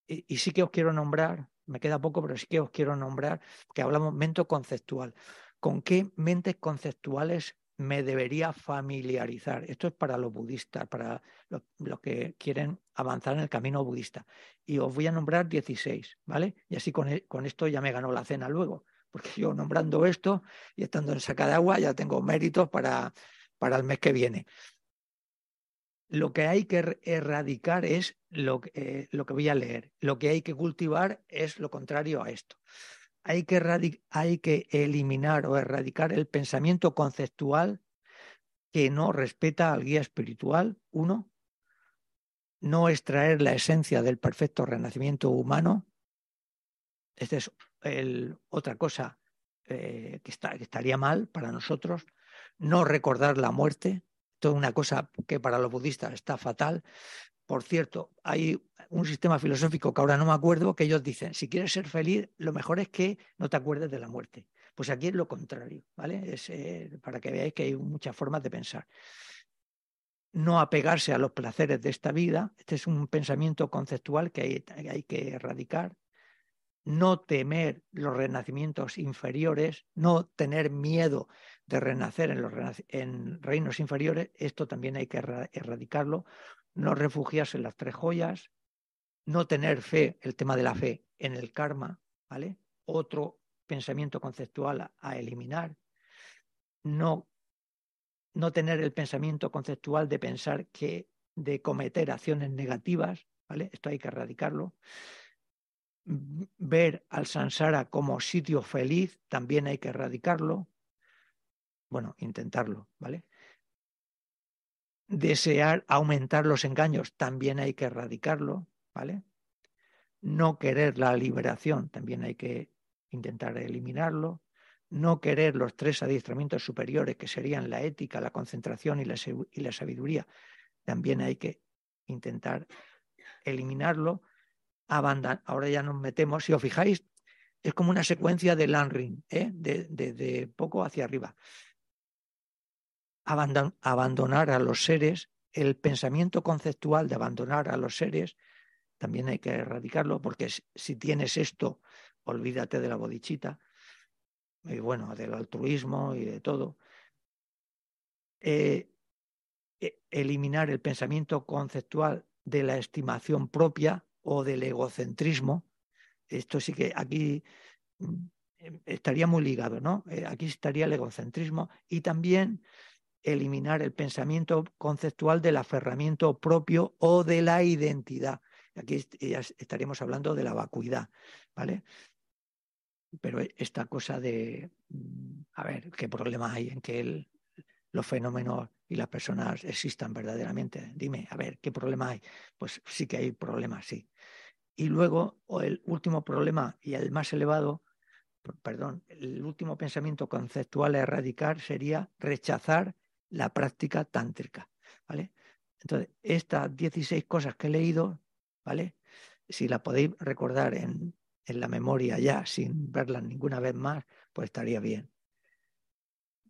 y, sí que os quiero nombrar, me queda poco, pero sí que os quiero nombrar, que hablamos mento conceptual. ¿Con qué mentes conceptuales me debería familiarizar? Esto es para los budistas, para los, que quieren avanzar en el camino budista. Y os voy a nombrar 16, ¿vale? Y así con, e- esto ya me ganó la cena luego, porque yo nombrando esto y estando en saca de agua ya tengo méritos para, para el mes que viene. Lo que hay que er- erradicar es lo, eh, lo que voy a leer. Lo que hay que cultivar es lo contrario a esto. Hay que, hay que eliminar o erradicar el pensamiento conceptual que no respeta al guía espiritual, uno. No extraer la esencia del perfecto renacimiento humano. Esta es otra cosa eh, que, que estaría mal para nosotros. No recordar la muerte. Es una cosa que para los budistas está fatal. Por cierto, hay un sistema filosófico que ahora no me acuerdo, que ellos dicen, si quieres ser feliz, lo mejor es que no te acuerdes de la muerte. Pues aquí es lo contrario, ¿vale? Es, eh, para que veáis que hay muchas formas de pensar. No apegarse a los placeres de esta vida, este es un pensamiento conceptual que hay, que erradicar. No temer los renacimientos inferiores, no tener miedo de renacer en, los en reinos inferiores, esto también hay que erra- erradicarlo. No refugiarse en las tres joyas, no tener fe, el tema de la fe, en el karma, ¿vale? Otro pensamiento conceptual a, a eliminar. No, no tener el pensamiento conceptual de pensar que de cometer acciones negativas, ¿vale? Esto hay que erradicarlo. Ver al samsara como sitio feliz, también hay que erradicarlo. Bueno, intentarlo, ¿vale? Desear aumentar los engaños, también hay que erradicarlo, ¿vale? No querer la liberación, también hay que intentar eliminarlo. No querer los tres adiestramientos superiores, que serían la ética, la concentración y la, y la sabiduría, también hay que intentar eliminarlo. Abandon- Ahora ya nos metemos, si os fijáis, es como una secuencia de Landring, ¿eh? de poco hacia arriba. Abandon- abandonar a los seres, el pensamiento conceptual de abandonar a los seres, también hay que erradicarlo, porque si tienes esto, olvídate de la bodichita, y bueno, del altruismo y de todo. Eh, e- eliminar el pensamiento conceptual de la estimación propia o del egocentrismo. Esto sí que aquí mm, em, estaría muy ligado, ¿no? Eh, aquí estaría el egocentrismo y también eliminar el pensamiento conceptual del aferramiento propio o de la identidad. Aquí est- ya es- estaríamos hablando de la vacuidad, ¿vale? Pero e- esta cosa de, mm, a ver, ¿qué problema hay en que el- los fenómenos y las personas existan verdaderamente? Dime, a ver, ¿qué problema hay? Pues sí que hay problemas, sí. Y luego, el último problema y el más elevado, perdón, el último pensamiento conceptual a erradicar sería rechazar la práctica tántrica, ¿vale? Entonces, estas 16 cosas que he leído, ¿vale? Si las podéis recordar en, en la memoria ya, sin verlas ninguna vez más, pues estaría bien.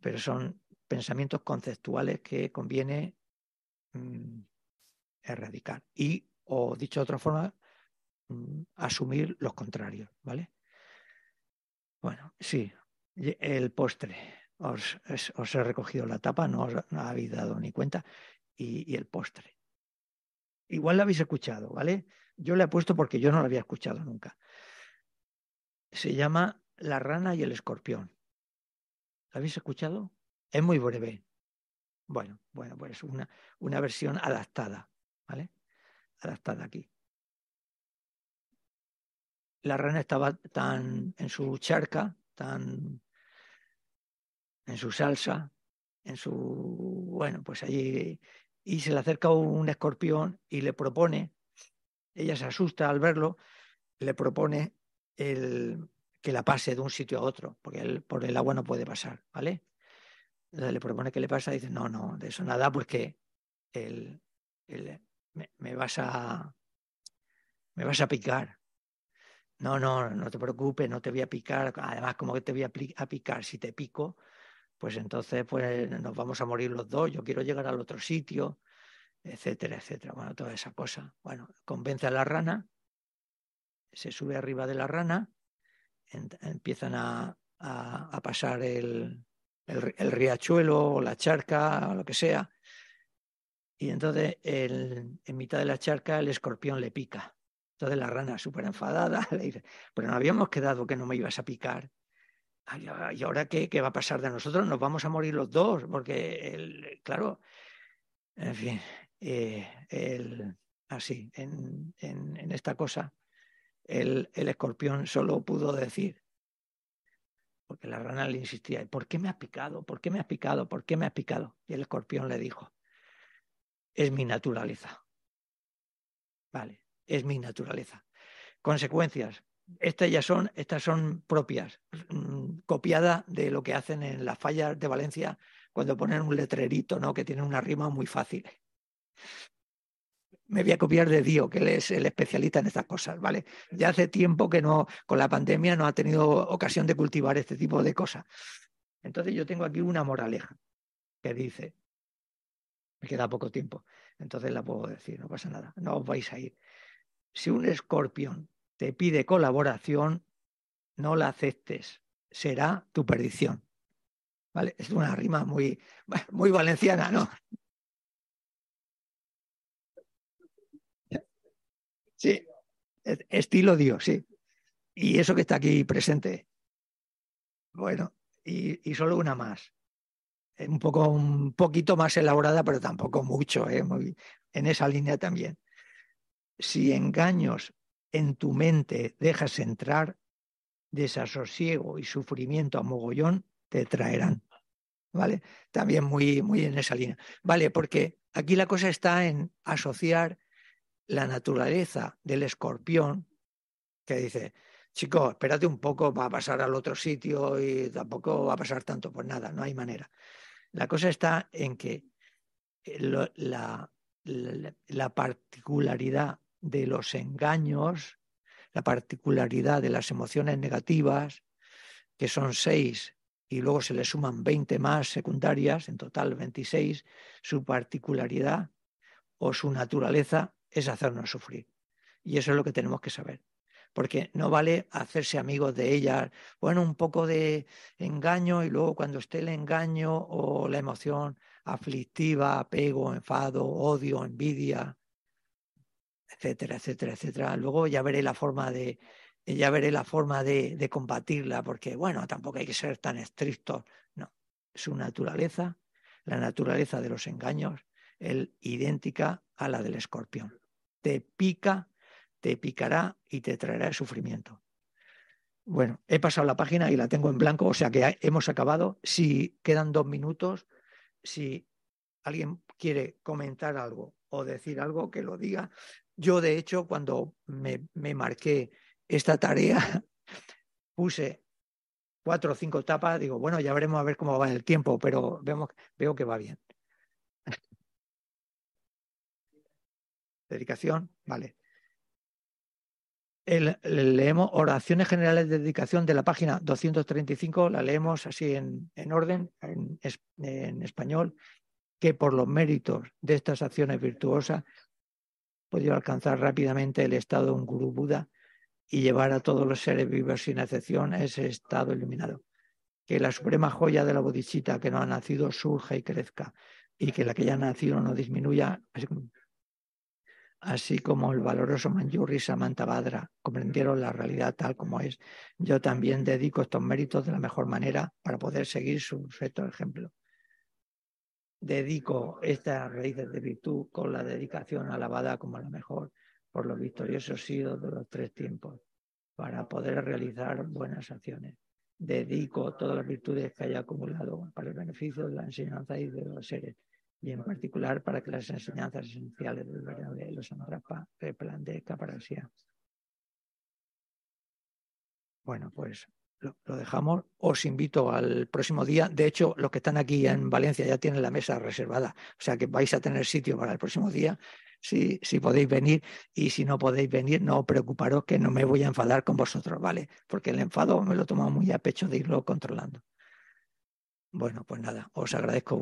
Pero son pensamientos conceptuales que conviene mm, erradicar. Y, o dicho de otra forma, mm, asumir los contrarios, ¿vale? Bueno, sí, el postre. Os, he recogido la tapa, no os habéis dado ni cuenta, y, el postre. Igual lo habéis escuchado, ¿vale? Yo le he puesto porque yo no lo había escuchado nunca. Se llama La rana y el escorpión. ¿Lo habéis escuchado? Es muy breve. Bueno, bueno, pues una, una versión adaptada, ¿vale? Adaptada aquí. La rana estaba tan en su charca, tan en su salsa, en su, bueno, pues allí, y se le acerca un escorpión y le propone, ella se asusta al verlo, le propone el, que la pase de un sitio a otro, porque él por el agua no puede pasar, ¿vale? Le propone que le pasa y dice, no, no, de eso nada, pues que el, el- me, vas a me vas a picar. No, no, no te preocupes, no te voy a picar. Además, como que te voy a picar si te pico, pues entonces pues nos vamos a morir los dos, yo quiero llegar al otro sitio, etcétera, etcétera. Bueno, toda esa cosa. Bueno, convence a la rana se sube arriba de la rana, empiezan a, pasar el, el, riachuelo o la charca o lo que sea, y entonces en mitad de la charca el escorpión le pica. Entonces la rana, súper enfadada, le dice, pero no habíamos quedado que no me ibas a picar. ¿Y ahora qué, qué va a pasar de nosotros? Nos vamos a morir los dos, porque, el, claro, en fin, eh, el, así, en, en, esta cosa, el, el escorpión solo pudo decir, porque la rana le insistía, ¿por qué me has picado? ¿Por qué me has picado? ¿Por qué me has picado? Y el escorpión le dijo, es mi naturaleza. Vale, es mi naturaleza. Consecuencias. Estas ya son, estas son propias, mm, copiada de lo que hacen en las fallas de Valencia cuando ponen un letrerito, ¿no? Que tiene una rima muy fácil. Me voy a copiar de Dio, que él es el especialista en estas cosas, ¿vale? Ya hace tiempo que no, con la pandemia no ha tenido ocasión de cultivar este tipo de cosas. Entonces yo tengo aquí una moraleja que dice, me queda poco tiempo, entonces la puedo decir, no pasa nada, no os vais a ir. Si un escorpión te pide colaboración, no la aceptes, será tu perdición. ¿Vale? Es una rima muy, muy valenciana, ¿no? Sí, estilo Dios, sí. Y eso que está aquí presente. Bueno, y, solo una más un poco un poquito más elaborada, pero tampoco mucho, ¿eh? en esa línea también. Si engaños en tu mente dejas entrar, desasosiego y sufrimiento a mogollón te traerán. ¿Vale? También muy, muy en esa línea. Vale, porque aquí la cosa está en asociar la naturaleza del escorpión, que dice, chico, espérate un poco, va a pasar al otro sitio y tampoco va a pasar tanto. Pues nada, no hay manera. La cosa está en que eh, la, la, particularidad de los engaños, la particularidad de las emociones negativas, que son seis y luego se le suman 20 más secundarias, en total 26, su particularidad o su naturaleza es hacernos sufrir. Y eso es lo que tenemos que saber porque no vale hacerse amigos de ellas. Bueno, un poco de engaño y luego cuando esté el engaño o la emoción aflictiva, apego, enfado, odio, envidia, etcétera, etcétera, etcétera. Luego ya veré la forma de ya veré la forma de, de combatirla, porque bueno, tampoco hay que ser tan estrictos. No, su naturaleza, la naturaleza de los engaños, es idéntica a la del escorpión. Te pica te picará y te traerá sufrimiento. Bueno, he pasado la página y la tengo en blanco, o sea que hemos acabado. Si quedan dos minutos, si alguien quiere comentar algo o decir algo, que lo diga. Yo, de hecho, cuando me, marqué esta tarea, puse cuatro o cinco tapas, digo, bueno, ya veremos a ver cómo va el tiempo, pero vemos, veo que va bien. Dedicación, vale leemos oraciones generales de dedicación de la página 235, la leemos así en, orden, en, español, que por los méritos de estas acciones virtuosas podido alcanzar rápidamente el estado de un gurú Buda y llevar a todos los seres vivos sin excepción a ese estado iluminado. Que la suprema joya de la bodhisattva que no ha nacido surja y crezca y que la que ya ha nacido no disminuya, así como el valoroso Manjurri y Samantha comprendieron la realidad tal como es, yo también dedico estos méritos de la mejor manera para poder seguir su perfecto ejemplo. Dedico estas raíces de virtud con la dedicación alabada como la mejor por los victoriosos siglos de los tres tiempos, para poder realizar buenas acciones. Dedico todas las virtudes que haya acumulado para el beneficio de la enseñanza y de los seres y en particular para que las enseñanzas esenciales del de los Amarapa replandezca para sí. Bueno, pues lo, dejamos. Os invito al próximo día. De hecho, los que están aquí en Valencia ya tienen la mesa reservada, o sea que vais a tener sitio para el próximo día. Si, si podéis venir y si no podéis venir, no preocuparos que no me voy a enfadar con vosotros, ¿vale? Porque el enfado me lo tomo muy a pecho de irlo controlando. Bueno, pues nada, os agradezco